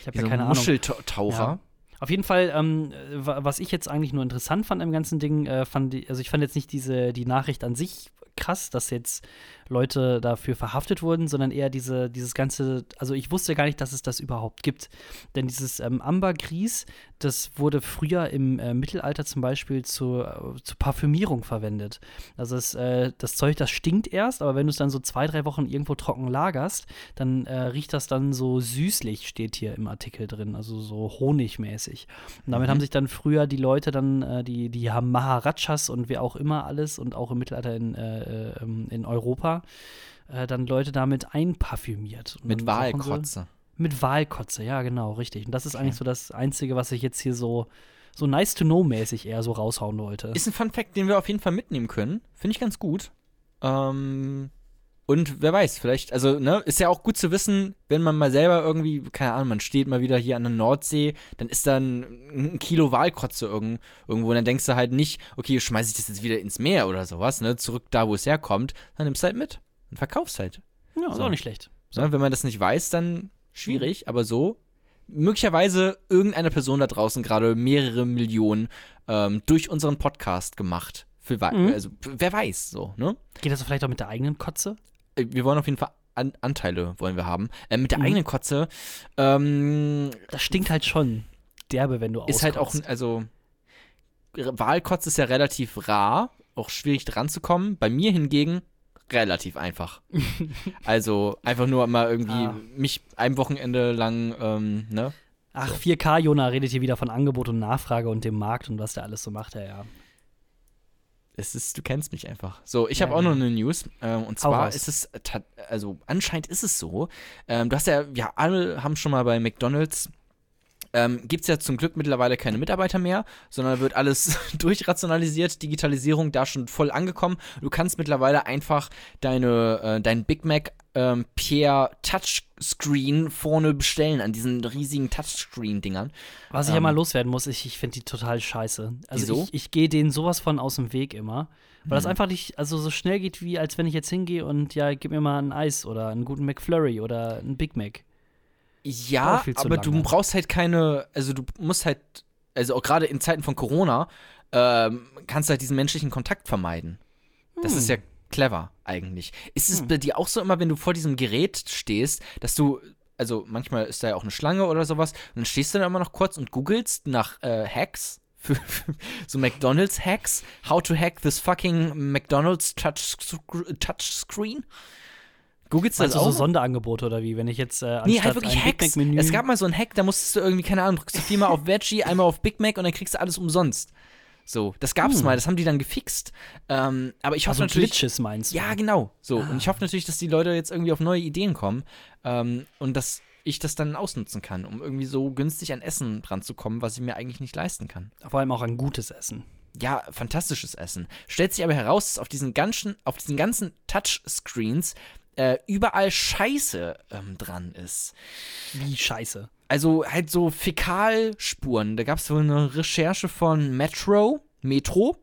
Ich habe ja so keine Ahnung. Muscheltaucher. Ja. Auf jeden Fall, ähm, wa- was ich jetzt eigentlich nur interessant fand im ganzen Ding, äh, fand die, also ich fand jetzt nicht diese, die Nachricht an sich krass, dass jetzt Leute dafür verhaftet wurden, sondern eher diese, dieses ganze, also ich wusste gar nicht, dass es das überhaupt gibt. Denn dieses ähm, Ambergris, das wurde früher im äh, Mittelalter zum Beispiel zur, äh, zur Parfümierung verwendet. Also es, äh, das Zeug, das stinkt erst, aber wenn du es dann so zwei, drei Wochen irgendwo trocken lagerst, dann äh, riecht das dann so süßlich, steht hier im Artikel drin, also so honigmäßig. Und damit Mhm. haben sich dann früher die Leute dann, äh, die, die haben Maharajas und wer auch immer alles und auch im Mittelalter in, äh, ähm, in Europa, äh, dann Leute damit einparfümiert. Mit Wahlkotze. Mit Walkotze, ja, genau, richtig. Und das ist Okay. eigentlich so das Einzige, was ich jetzt hier so, so nice to know mäßig eher so raushauen wollte. Ist ein Fun Fact, den wir auf jeden Fall mitnehmen können. Finde ich ganz gut. Ähm, und wer weiß, vielleicht, also, ne, ist ja auch gut zu wissen, wenn man mal selber irgendwie, keine Ahnung, man steht mal wieder hier an der Nordsee, dann ist da ein, ein Kilo Walkotze irgend, irgendwo und dann denkst du halt nicht, okay, schmeiß ich das jetzt wieder ins Meer oder sowas, ne, zurück da, wo es herkommt, dann nimmst du halt mit und verkaufst halt. ja, ist so. auch nicht schlecht. So. Ne, wenn man das nicht weiß, dann schwierig, aber so, möglicherweise irgendeine Person da draußen gerade mehrere Millionen ähm, durch unseren Podcast gemacht. Für, Mhm. Also, wer weiß, so, ne? Geht das vielleicht auch mit der eigenen Kotze? Wir wollen auf jeden Fall An Anteile wollen wir haben. Äh, mit der Mhm. eigenen Kotze ähm, Das stinkt halt schon derbe, wenn du ist halt auch, auskotzt. also Wahlkotze ist ja relativ rar, auch schwierig dran zu kommen. Bei mir hingegen relativ einfach. *laughs* also einfach nur mal irgendwie Ah. mich ein Wochenende lang, ähm, ne? Ach, 4K, Jona redet hier wieder von Angebot und Nachfrage und dem Markt und was der alles so macht, ja, ja. Es ist, du kennst mich einfach. So, ich Ja, habe auch noch eine News. Ähm, und zwar ist es, also anscheinend ist es so. Ähm, du hast ja, ja, alle haben schon mal bei McDonalds. Ähm, Gibt es ja zum Glück mittlerweile keine Mitarbeiter mehr, sondern wird alles *laughs* durchrationalisiert, Digitalisierung da schon voll angekommen. Du kannst mittlerweile einfach deine, äh, dein Big Mac ähm, per Touchscreen vorne bestellen, an diesen riesigen Touchscreen-Dingern. Was ich ja Ähm, mal loswerden muss, ich, ich finde die total scheiße. Also Wieso? ich, ich gehe denen sowas von aus dem Weg immer. Weil das Mhm. einfach nicht, also so schnell geht, wie als wenn ich jetzt hingehe und ja, gib mir mal ein Eis oder einen guten McFlurry oder einen Big Mac. Ja, aber du lange. brauchst halt keine, also du musst halt, also auch gerade in Zeiten von Corona, ähm, kannst du halt diesen menschlichen Kontakt vermeiden. Das ist ja clever eigentlich. Ist es Hm. bei dir auch so immer, wenn du vor diesem Gerät stehst, dass du, also manchmal ist da ja auch eine Schlange oder sowas, und dann stehst du da immer noch kurz und googelst nach äh, Hacks, für, *laughs* für so McDonalds-Hacks, how to hack this fucking McDonalds touch, Touchscreen? Googelst du das Meinst du so auch? Sonderangebote oder wie? Wenn ich jetzt äh, Nee, anstatt halt wirklich ein Big Hacks. Es gab mal so einen Hack, da musstest du irgendwie, keine Ahnung, drückst du viermal auf Veggie, einmal auf Big Mac und dann kriegst du alles umsonst. So, das gab's Hm. mal, das haben die dann gefixt. Ähm, aber ich hoffe also natürlich. Glitches meinst du? Ja, genau. So. Ah. Und ich hoffe natürlich, dass die Leute jetzt irgendwie auf neue Ideen kommen ähm, und dass ich das dann ausnutzen kann, um irgendwie so günstig an Essen ranzukommen, was ich mir eigentlich nicht leisten kann. Vor allem auch ein gutes Essen. Ja, fantastisches Essen. Stellt sich aber heraus, dass auf diesen ganzen, auf diesen ganzen Touchscreens äh, überall Scheiße ähm, dran ist. Wie scheiße. Also halt so Fäkalspuren. Da gab es wohl eine Recherche von Metro, Metro,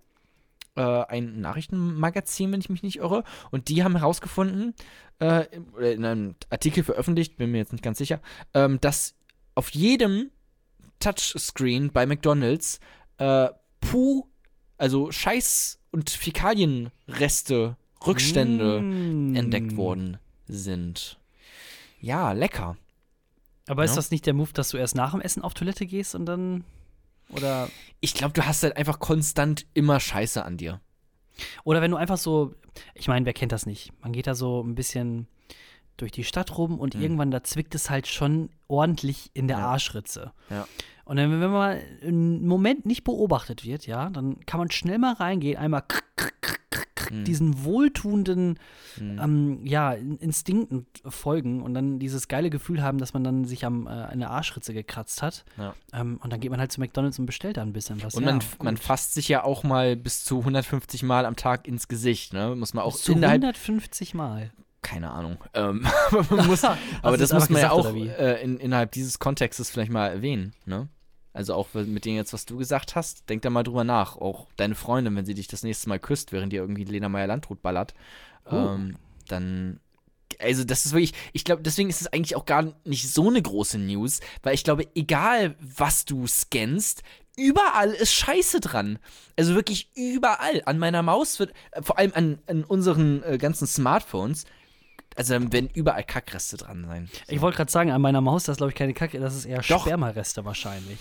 äh, ein Nachrichtenmagazin, wenn ich mich nicht irre. Und die haben herausgefunden, äh, in einem Artikel veröffentlicht, bin mir jetzt nicht ganz sicher, ähm, dass auf jedem Touchscreen bei McDonalds äh, Puh, also Scheiß- und Fäkalienreste, Rückstände Mm. entdeckt worden sind. Ja, lecker. Aber ist Ja. das nicht der Move, dass du erst nach dem Essen auf Toilette gehst und dann. Oder. Ich glaube, du hast halt einfach konstant immer Scheiße an dir. Oder wenn du einfach so. Ich meine, wer kennt das nicht? Man geht da so ein bisschen durch die Stadt rum und Hm. irgendwann da zwickt es halt schon ordentlich in der Ja. Arschritze. Ja. Und dann, wenn man einen Moment nicht beobachtet wird, ja, dann kann man schnell mal reingehen, einmal krr, krr, krr, krr, krr, Hm. diesen wohltuenden Hm. ähm, ja, In- Instinkten folgen und dann dieses geile Gefühl haben, dass man dann sich am äh, an der Arschritze gekratzt hat. Ja. Ähm, und dann geht man halt zu McDonalds und bestellt da ein bisschen was. Und man, man fasst sich ja auch mal bis zu 150 Mal am Tag ins Gesicht, ne? Muss man auch Bis zu innerhalb, 150 Mal. Keine Ahnung. *laughs* Ähm, *laughs* muss, aber das muss man ja auch äh, in, innerhalb dieses Kontextes vielleicht mal erwähnen, ne? Also auch mit dem jetzt, was du gesagt hast, denk da mal drüber nach. Auch deine Freundin, wenn sie dich das nächste Mal küsst, während dir irgendwie Lena Meyer-Landrut ballert, Oh. ähm, dann also das ist wirklich, ich glaube, deswegen ist es eigentlich auch gar nicht so eine große News, weil ich glaube, egal was du scannst, überall ist Scheiße dran. Also wirklich überall. An meiner Maus wird, äh, vor allem an, an unseren äh, ganzen Smartphones, also dann werden überall Kackreste dran sein. Ich wollte gerade sagen, an meiner Maus, das ist glaube ich keine Kacke, das ist eher Doch. Spermareste wahrscheinlich.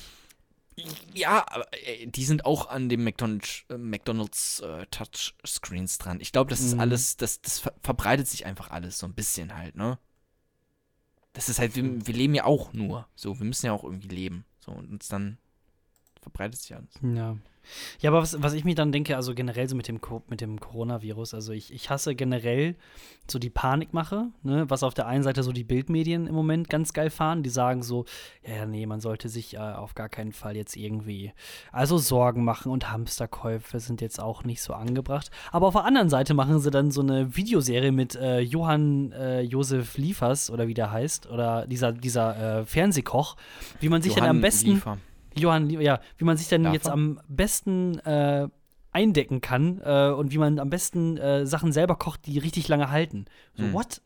Ja, aber äh, die sind auch an dem McDonald's, äh, McDonald's äh, Touchscreens dran. Ich glaube, das ist Mhm. alles, das, das ver verbreitet sich einfach alles so ein bisschen halt, ne? Das ist halt, wir, wir leben ja auch nur. So, wir müssen ja auch irgendwie leben. So, und uns dann verbreitet sich alles. Ja. Ja, aber was, was ich mir dann denke, also generell so mit dem, Co mit dem Coronavirus, also ich, ich hasse generell so die Panikmache, ne, was auf der einen Seite so die Bildmedien im Moment ganz geil fahren, die sagen so, ja, nee, man sollte sich äh, auf gar keinen Fall jetzt irgendwie, also Sorgen machen und Hamsterkäufe sind jetzt auch nicht so angebracht. Aber auf der anderen Seite machen sie dann so eine Videoserie mit äh, Johann äh, Josef Liefers oder wie der heißt, oder dieser, dieser äh, Fernsehkoch, wie man sich dann am Johann besten Liefer. Johann, ja, wie man sich dann Darf jetzt am besten äh, eindecken kann äh, und wie man am besten äh, Sachen selber kocht, die richtig lange halten. So, Hm. what?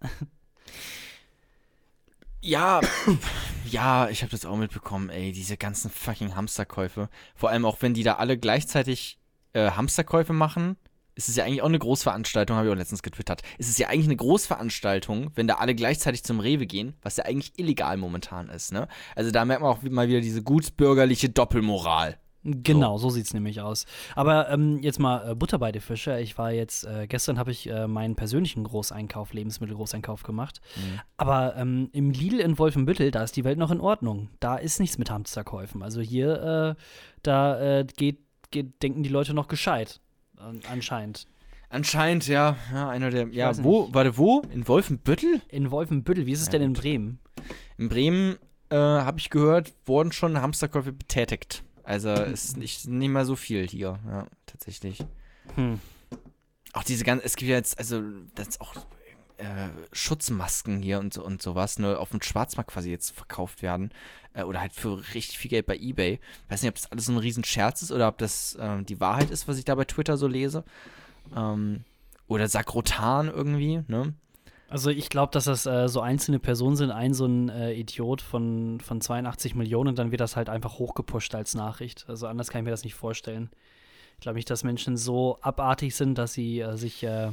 Ja, *coughs* ja, ich habe das auch mitbekommen, ey, diese ganzen fucking Hamsterkäufe. Vor allem auch, wenn die da alle gleichzeitig äh, Hamsterkäufe machen, ist es ja eigentlich auch eine Großveranstaltung, habe ich auch letztens getwittert. Es ist ja eigentlich eine Großveranstaltung, wenn da alle gleichzeitig zum Rewe gehen, was ja eigentlich illegal momentan ist, ne? Also da merkt man auch mal wieder diese gutbürgerliche Doppelmoral. Genau, so sieht's nämlich aus. Aber ähm, jetzt mal äh, Butter bei die Fische. Ich war jetzt, äh, gestern habe ich äh, meinen persönlichen Großeinkauf, Lebensmittelgroßeinkauf gemacht. Mhm. Aber ähm, im Lidl in Wolfenbüttel, da ist die Welt noch in Ordnung. Da ist nichts mit Hamsterkäufen. Also hier, äh, da äh, geht, geht, denken die Leute noch gescheit. An- anscheinend. Anscheinend, ja, ja, einer der. Ja, weiß wo? Warte, wo? In Wolfenbüttel? In Wolfenbüttel, wie ist es Ja, denn in. Bremen? In Bremen, äh, habe ich gehört, wurden schon Hamsterkäufe betätigt. Also ist nicht, nicht mal so viel hier, ja, tatsächlich. Hm. Auch diese ganzen, es gibt ja jetzt, also, das ist auch äh, Schutzmasken hier und, und sowas, ne, auf dem Schwarzmarkt quasi jetzt verkauft werden. Äh, oder halt für richtig viel Geld bei Ebay. Weiß nicht, ob das alles so ein Riesenscherz ist oder ob das ähm, die Wahrheit ist, was ich da bei Twitter so lese. Ähm, oder Sakrotan irgendwie, ne? Also ich glaube, dass das äh, so einzelne Personen sind, ein so ein äh, Idiot von, von 82 Millionen, dann wird das halt einfach hochgepusht als Nachricht. Also anders kann ich mir das nicht vorstellen. Ich glaube nicht, dass Menschen so abartig sind, dass sie äh, sich, äh,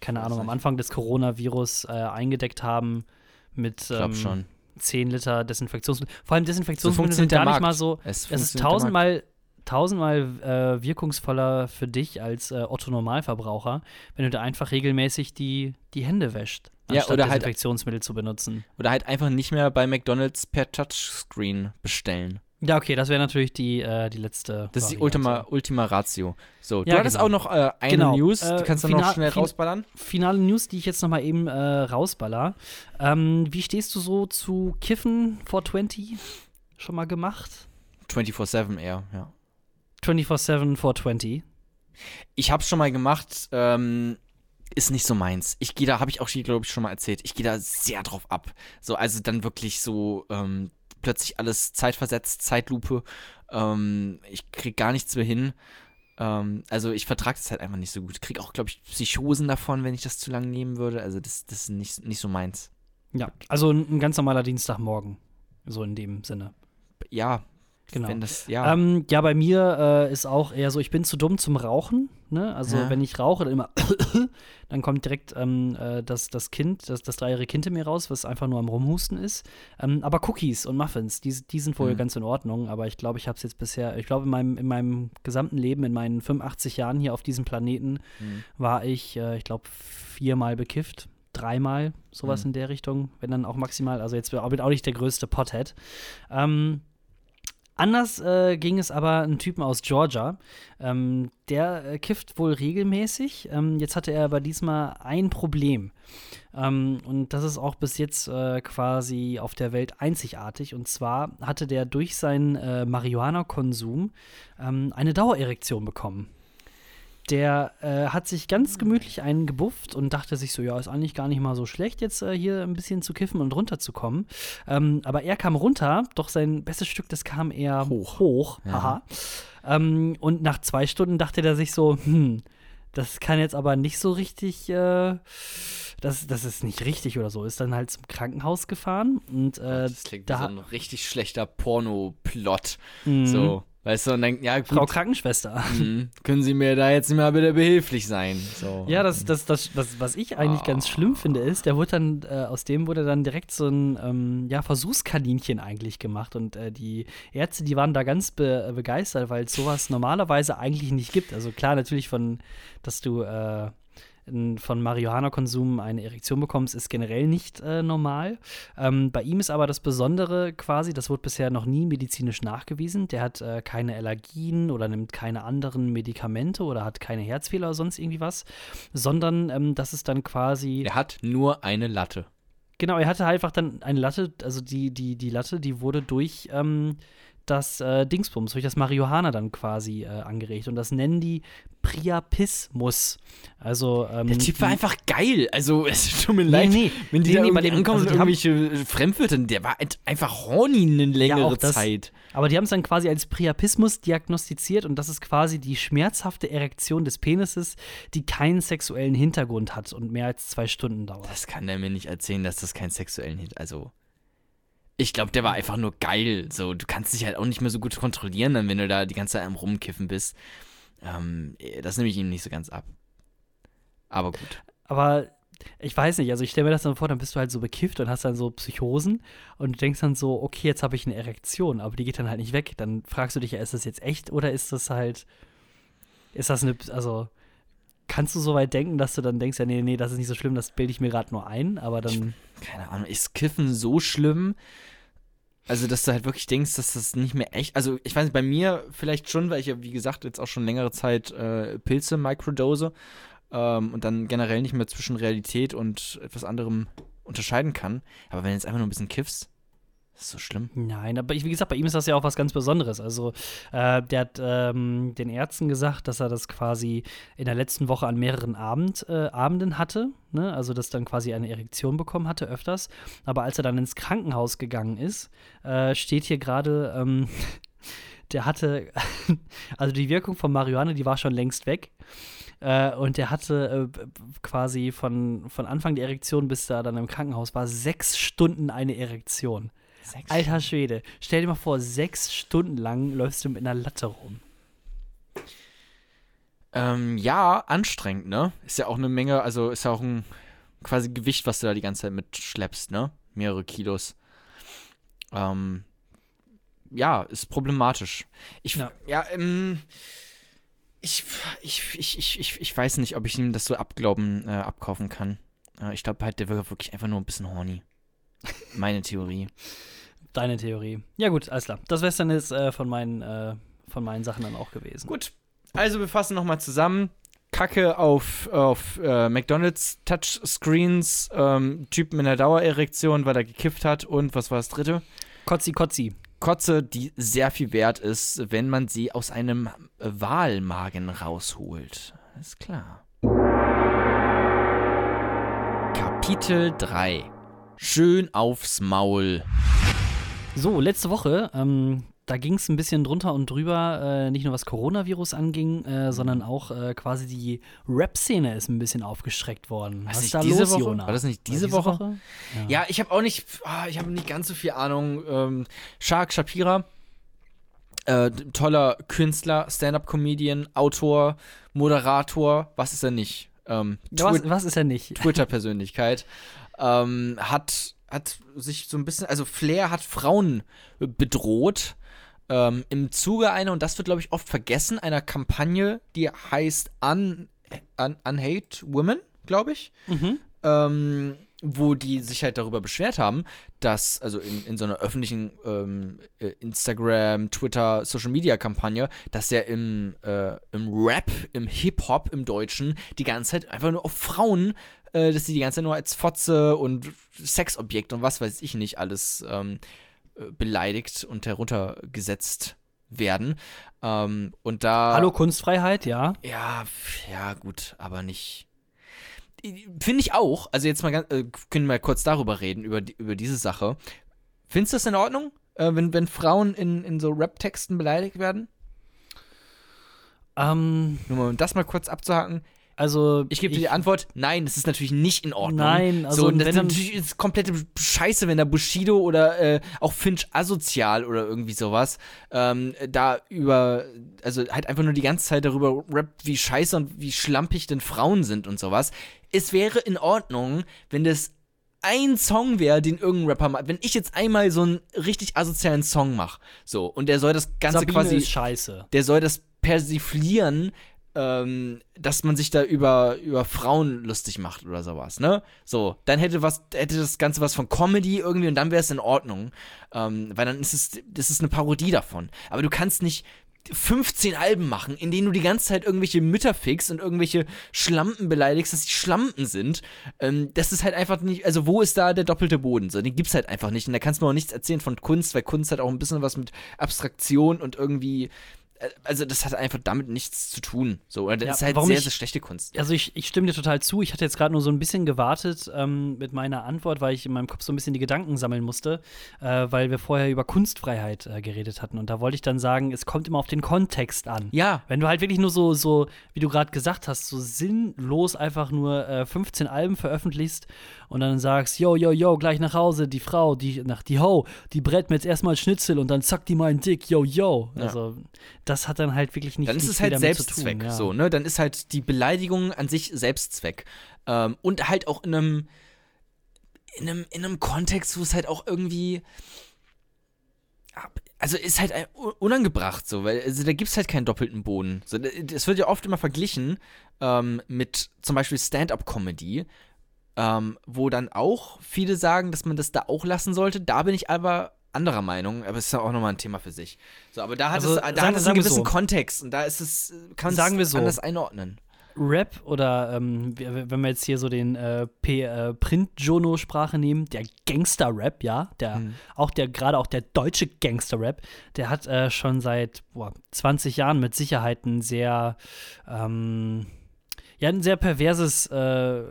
keine Ahnung, am. Anfang des Coronavirus äh, eingedeckt haben mit ähm, schon. 10 Liter Desinfektionsmittel. Vor allem Desinfektionsmittel funktioniert sind gar nicht mal so, Es, es ist tausendmal, tausendmal äh, wirkungsvoller für dich als äh, Otto Normalverbraucher, wenn du da einfach regelmäßig die, die Hände wäscht, Ja, anstatt oder halt- Desinfektionsmittel zu benutzen. Oder halt einfach nicht mehr bei McDonalds per Touchscreen bestellen. Ja, okay, das wäre natürlich die, äh, die letzte. Das ist die Variante. Ultima, Ultima Ratio. So, du Ja, hattest genau. auch noch äh, eine Genau, News, äh, die kannst du noch schnell fin- rausballern. Finale News, die ich jetzt noch mal eben äh, rausballer. Ähm, wie stehst du so zu Kiffen 420? Schon mal gemacht? 24-7 eher, ja. 24-7 420. Ich hab's schon mal gemacht, ähm, ist nicht so meins. Ich gehe da, habe ich auch, glaube ich, schon mal erzählt, ich gehe da sehr drauf ab. So, also dann wirklich so, ähm, plötzlich alles zeitversetzt, Zeitlupe. Ähm, ich krieg gar nichts mehr hin. Ähm, also ich vertrage das halt einfach nicht so gut. Ich krieg auch, glaube ich, Psychosen davon, wenn ich das zu lange nehmen würde. Also das, das ist nicht, nicht so meins. Ja, also ein, ein ganz normaler Dienstagmorgen. So in dem Sinne. Ja, Genau. das, ja. Ähm, ja, bei mir äh, ist auch eher so, ich bin zu dumm zum Rauchen. Ne? Also Ja. wenn ich rauche, dann immer, *coughs* dann kommt direkt ähm, äh, das, das Kind, das, das dreijährige Kind in mir raus, was einfach nur am Rumhusten ist. Ähm, aber Cookies und Muffins, die, die sind wohl Mhm. ganz in Ordnung. Aber ich glaube, ich habe es jetzt bisher, ich glaube, in meinem, in meinem gesamten Leben, in meinen 85 Jahren hier auf diesem Planeten, Hm. war ich, äh, ich glaube, viermal bekifft. Dreimal, sowas Mhm. in der Richtung, wenn dann auch maximal. Also jetzt bin ich auch nicht der größte Pothead. Ähm, anders äh, ging es aber einem Typen aus Georgia. Ähm, der äh, kifft wohl regelmäßig. Ähm, jetzt hatte er aber diesmal ein Problem. Ähm, und das ist auch bis jetzt äh, quasi auf der Welt einzigartig. Und zwar hatte der durch seinen äh, Marihuana-Konsum ähm, eine Dauererektion bekommen. Der äh, hat sich ganz gemütlich einen gebufft und dachte sich so, ja, ist eigentlich gar nicht mal so schlecht, jetzt äh, hier ein bisschen zu kiffen und runterzukommen. Ähm, aber er kam runter, doch sein bestes Stück, das kam eher Hoch. hoch Ja. haha. Ähm, und nach zwei Stunden dachte er sich so, hm, das kann jetzt aber nicht so richtig, äh, das, das ist nicht richtig oder so. Ist dann halt zum Krankenhaus gefahren und äh, das klingt da- wie so ein richtig schlechter Porno-Plot. mh, So, weißt du, und dann, ja, Frau gut, Krankenschwester. mhm, können Sie mir da jetzt mal bitte behilflich sein? So. Ja, das, das, das, das, was ich eigentlich ganz schlimm finde, ist, der wurde dann, äh, aus dem wurde dann direkt so ein ähm, ja, Versuchskaninchen eigentlich gemacht. Und äh, die Ärzte, die waren da ganz be begeistert, weil es sowas normalerweise eigentlich nicht gibt. Also klar, natürlich von, dass du äh, von Marihuana-Konsum eine Erektion bekommst, ist generell nicht äh, normal. Ähm, bei ihm ist aber das Besondere quasi, das wurde bisher noch nie medizinisch nachgewiesen. Der hat äh, keine Allergien oder nimmt keine anderen Medikamente oder hat keine Herzfehler oder sonst irgendwie was, sondern ähm, das ist dann quasi. Er hat nur eine Latte. Genau, er hatte einfach dann eine Latte, also die, die, die Latte, die wurde durch ähm, das äh, Dingsbums, durch das Marihuana dann quasi äh, angeregt. Und das nennen die Priapismus. Also, ähm, Der Typ war einfach geil. Also, *laughs* es tut mir Nee, leid, nee, wenn die nee, da nee, bei dem- ankommen also irgendwelche Fremdwörter, der war einfach horny eine längere auch das- Zeit. Aber die haben es dann quasi als Priapismus diagnostiziert und das ist quasi die schmerzhafte Erektion des Penises, die keinen sexuellen Hintergrund hat und mehr als zwei Stunden dauert. Das kann der mir nicht erzählen, dass das keinen sexuellen Hit, also ich glaube, der war einfach nur geil. So, du kannst dich halt auch nicht mehr so gut kontrollieren, dann wenn du da die ganze Zeit am rumkiffen bist. Ähm, das nehme ich ihm nicht so ganz ab. Aber gut. Aber ich weiß nicht, also ich stelle mir das dann vor, dann bist du halt so bekifft und hast dann so Psychosen und denkst dann so, okay, jetzt habe ich eine Erektion, aber die geht dann halt nicht weg. Dann fragst du dich ja, ist das jetzt echt oder ist das halt, ist das eine, also kannst du so weit denken, dass du dann denkst, ja, nee, nee, das ist nicht so schlimm, das bilde ich mir gerade nur ein, aber dann, Keine Ahnung, ist Kiffen so schlimm? Also, dass du halt wirklich denkst, dass das nicht mehr echt. Also, ich weiß nicht, bei mir vielleicht schon, weil ich ja, wie gesagt, jetzt auch schon längere Zeit äh, Pilze microdose ähm, und dann generell nicht mehr zwischen Realität und etwas anderem unterscheiden kann. Aber wenn du jetzt einfach nur ein bisschen kiffst, ist so schlimm. Nein, aber ich, wie gesagt, bei ihm ist das ja auch was ganz Besonderes. Also, äh, der hat ähm, den Ärzten gesagt, dass er das quasi in der letzten Woche an mehreren Abend, äh, Abenden hatte. Ne? Also, dass dann quasi eine Erektion bekommen hatte, öfters. Aber als er dann ins Krankenhaus gegangen ist, äh, steht hier gerade, ähm, *laughs* der hatte, *laughs* also die Wirkung von Marihuana, die war schon längst weg. Äh, und der hatte äh, quasi von, von Anfang der Erektion bis er dann im Krankenhaus war, sechs Stunden eine Erektion. Alter Schwede, stell dir mal vor, sechs Stunden lang läufst du mit einer Latte rum. Ähm, ja, anstrengend, ne? Ist ja auch eine Menge, also ist ja auch ein quasi Gewicht, was du da die ganze Zeit mitschleppst, ne? Mehrere Kilos. Ähm, ja, ist problematisch. Ich, ja, Ja. ähm, ich, ich, ich, ich, ich, ich weiß nicht, ob ich ihm das so abglauben, äh, abkaufen kann. Äh, ich glaube halt, der war wirklich einfach nur ein bisschen horny. Meine Theorie. Deine Theorie. Ja, gut, alles klar. Das wäre dann jetzt äh, von, meinen, äh, von meinen Sachen dann auch gewesen. Gut, also wir fassen nochmal zusammen. Kacke auf, auf äh, McDonalds Touchscreens, ähm, Typ mit einer Dauererektion, weil er gekifft hat und was war das dritte? Kotzi, Kotzi. Kotze, die sehr viel wert ist, wenn man sie aus einem Walmagen rausholt. Ist klar. Kapitel 3. Schön aufs Maul. So, letzte Woche, ähm, da ging es ein bisschen drunter und drüber, äh, nicht nur was Coronavirus anging, äh, sondern auch äh, quasi die Rap-Szene ist ein bisschen aufgestreckt worden. Was was ist da diese los, Woche? Jona? War das nicht War diese Woche? Ja. Ja, ich habe auch nicht, ah, ich habe nicht ganz so viel Ahnung. Ähm, Shark Shapira, äh, toller Künstler, Stand-up-Comedian, Autor, Moderator, was ist er nicht? Ähm, was, was ist er nicht? Twitter-Persönlichkeit, *laughs* ähm, hat, hat sich so ein bisschen, also Flair hat Frauen bedroht. Ähm, Im Zuge einer, und das wird, glaube ich, oft vergessen, einer Kampagne, die heißt Un, Un, Unhate Women, glaube ich Mhm. ähm, wo die sich halt darüber beschwert haben, dass, also in, in so einer öffentlichen ähm, äh, Instagram, Twitter, Social Media Kampagne, dass ja im, äh, im Rap, im Hip-Hop, im Deutschen, die ganze Zeit einfach nur auf Frauen, äh, dass sie die ganze Zeit nur als Fotze und Sexobjekt und was weiß ich nicht alles ähm, äh, beleidigt und heruntergesetzt werden. Ähm, und da. Hallo Kunstfreiheit, ja. Ja, ja, gut, aber nicht. Finde ich auch. Also jetzt mal ganz, äh, können wir mal kurz darüber reden, über, die, über diese Sache. Findest du das in Ordnung, äh, wenn, wenn Frauen in, in so Rap-Texten beleidigt werden? Ähm, Nur mal, um das mal kurz abzuhaken. Also Ich gebe dir die Antwort, nein, das ist natürlich nicht in Ordnung. Nein, also so, und das ist natürlich ist komplette Scheiße, wenn da Bushido oder äh, auch Finch asozial oder irgendwie sowas ähm, da über, also halt einfach nur die ganze Zeit darüber rappt, wie scheiße und wie schlampig denn Frauen sind und sowas. Es wäre in Ordnung, wenn das ein Song wäre, den irgendein Rapper macht. Wenn ich jetzt einmal so einen richtig asozialen Song mache, so, und der soll das Ganze Sabine quasi ist scheiße. der soll das persiflieren, ähm, dass man sich da über, über Frauen lustig macht oder sowas, ne? So, dann hätte was, hätte das Ganze was von Comedy irgendwie und dann wäre es in Ordnung. Ähm, weil dann ist es, das ist eine Parodie davon. Aber du kannst nicht 15 Alben machen, in denen du die ganze Zeit irgendwelche Mütter fixst und irgendwelche Schlampen beleidigst, dass die Schlampen sind. Ähm, das ist halt einfach nicht, also wo ist da der doppelte Boden? So, den gibt's halt einfach nicht. Und da kannst du mir auch nichts erzählen von Kunst, weil Kunst hat auch ein bisschen was mit Abstraktion und irgendwie also das hat einfach damit nichts zu tun. So, das Ja, ist halt sehr, ich- sehr schlechte Kunst. Also ich, ich stimme dir total zu. Ich hatte jetzt gerade nur so ein bisschen gewartet ähm, mit meiner Antwort, weil ich in meinem Kopf so ein bisschen die Gedanken sammeln musste, äh, weil wir vorher über Kunstfreiheit äh, geredet hatten. Und da wollte ich dann sagen, es kommt immer auf den Kontext an. Ja, Wenn du halt wirklich nur so, so, wie du gerade gesagt hast, so sinnlos einfach nur äh, 15 Alben veröffentlichst und dann sagst, yo, yo, yo, gleich nach Hause, die Frau, die, nach die Ho, die brät mir jetzt erstmal Schnitzel und dann zackt die meinen Dick, yo, yo. Ja. Das hat dann halt wirklich nicht dann ist es halt Selbstzweck. Tun, ja. So, ne? Dann ist halt die Beleidigung an sich Selbstzweck. Ähm, und halt auch in einem, in einem, in einem Kontext, wo es halt auch irgendwie. Also ist halt unangebracht so, weil also da gibt es halt keinen doppelten Boden. So, es wird ja oft immer verglichen ähm, mit zum Beispiel Stand-up-Comedy, ähm, wo dann auch viele sagen, dass man das da auch lassen sollte. Da bin ich aber anderer Meinung, aber es ist ja auch nochmal ein Thema für sich. So, aber da hat Also, es, da sagen- hat es einen gewissen so. Kontext und da ist es, kann Sagen wir so. anders einordnen. Rap oder ähm, wenn wir jetzt hier so den äh, P- äh, Print-Jono-Sprache nehmen, der Gangster-Rap, ja, der Mhm. auch der gerade auch der deutsche Gangster-Rap, der hat äh, schon seit boah, 20 Jahren mit Sicherheit ein sehr ähm, ja, ein sehr perverses äh,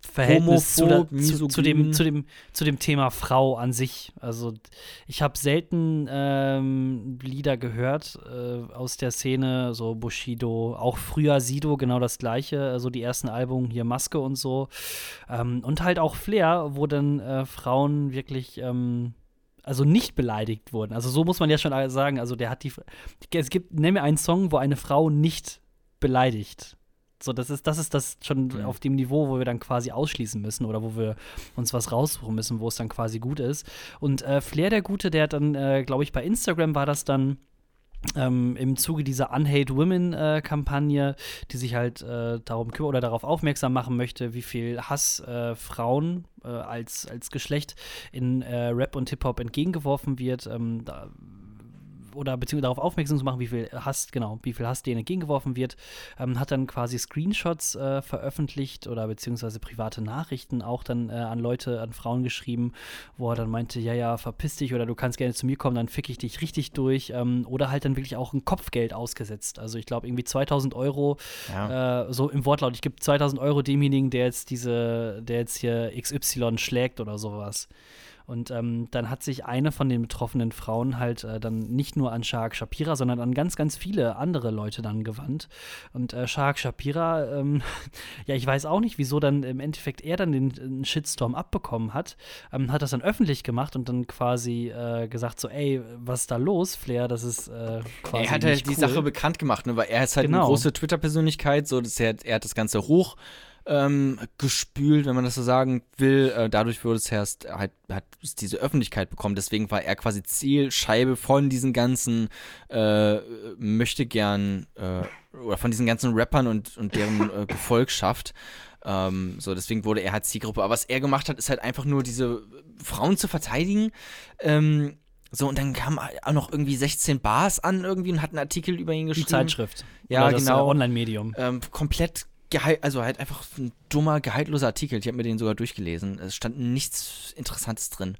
Verhältnis zu, der, zu, zu, dem, zu, dem, zu dem Thema Frau an sich. Also ich habe selten ähm, Lieder gehört äh, aus der Szene, so Bushido, auch früher Sido, genau das gleiche, äh, so die ersten Alben, hier Maske und so. Ähm, und halt auch Flair, wo dann äh, Frauen wirklich ähm, also nicht beleidigt wurden. Also so muss man ja schon sagen, also der hat die, es gibt, nenn mir einen Song, wo eine Frau nicht beleidigt. So, das ist, das ist das schon Mhm. auf dem Niveau, wo wir dann quasi ausschließen müssen oder wo wir uns was raussuchen müssen, wo es dann quasi gut ist. Und äh, Flair, der Gute, der hat dann, äh, glaube ich, bei Instagram war das dann ähm, im Zuge dieser Unhate Women-Kampagne, die sich halt äh, darum kümmert oder darauf aufmerksam machen möchte, wie viel Hass äh, Frauen äh, als, als Geschlecht in äh, Rap und Hip-Hop entgegengeworfen wird. Ähm, da, oder beziehungsweise darauf aufmerksam zu machen, wie viel Hass, genau, wie viel Hass denen entgegengeworfen wird, ähm, hat dann quasi Screenshots äh, veröffentlicht oder beziehungsweise private Nachrichten auch dann äh, an Leute, an Frauen geschrieben, wo er dann meinte, ja, ja, verpiss dich oder du kannst gerne zu mir kommen, dann fick ich dich richtig durch ähm, oder halt dann wirklich auch ein Kopfgeld ausgesetzt. Also ich glaube irgendwie 2000 Euro, Ja. äh, so im Wortlaut, ich gebe 2000 Euro demjenigen, der jetzt diese, der jetzt hier XY schlägt oder sowas. Und ähm, dann hat sich eine von den betroffenen Frauen halt äh, dann nicht nur an Shark Shapira, sondern an ganz, ganz viele andere Leute dann gewandt. Und äh, Shark Shapira, ähm, *laughs* ja, ich weiß auch nicht, wieso dann im Endeffekt er dann den, den Shitstorm abbekommen hat, ähm, hat das dann öffentlich gemacht und dann quasi äh, gesagt so, ey, was ist da los, Flair, das ist äh, quasi Er hat halt die cool. Sache bekannt gemacht, ne, weil er ist halt Genau. eine große Twitter-Persönlichkeit, so dass er, er hat das Ganze hoch ähm, gespült, wenn man das so sagen will. Äh, dadurch wurde es erst halt hat es diese Öffentlichkeit bekommen. Deswegen war er quasi Zielscheibe von diesen ganzen äh, möchte gern äh, oder von diesen ganzen Rappern und und deren äh, Gefolgschaft. Ähm, so, deswegen wurde er halt Zielgruppe. Aber was er gemacht hat, ist halt einfach nur diese Frauen zu verteidigen. Ähm, so, und dann kamen auch noch irgendwie 16 Bars an irgendwie und hat einen Artikel über ihn Die geschrieben. Zeitschrift. Ja, das, genau. Äh, Online-Medium. Ähm, komplett also halt einfach ein dummer, gehaltloser Artikel. Ich habe mir den sogar durchgelesen. Es stand nichts Interessantes drin.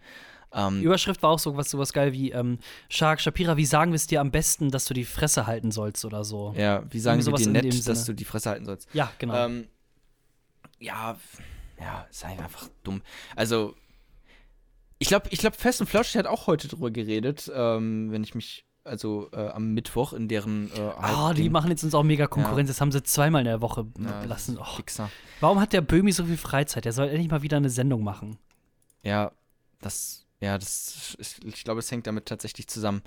Ähm, Die Überschrift war auch so was, sowas geil wie ähm, Shark Shapira, wie sagen wir es dir am besten, dass du die Fresse halten sollst oder so. ja, wie sagen sowas dir nett, dass du die Fresse halten sollst? Ja, genau. Ähm, ja, ja, ist halt einfach dumm. Also, ich glaube, ich glaube, Fest und Flauschig hat auch heute drüber geredet, ähm, wenn ich mich, also äh, am Mittwoch in deren äh, Ah, die Ding- machen jetzt uns auch mega Konkurrenz. Das haben sie zweimal in der Woche ja, lassen. Oh. Warum hat der Böhmi so viel Freizeit? Der soll endlich mal wieder eine Sendung machen. Ja, das, ja, das, ist, ich glaube, es hängt damit tatsächlich zusammen.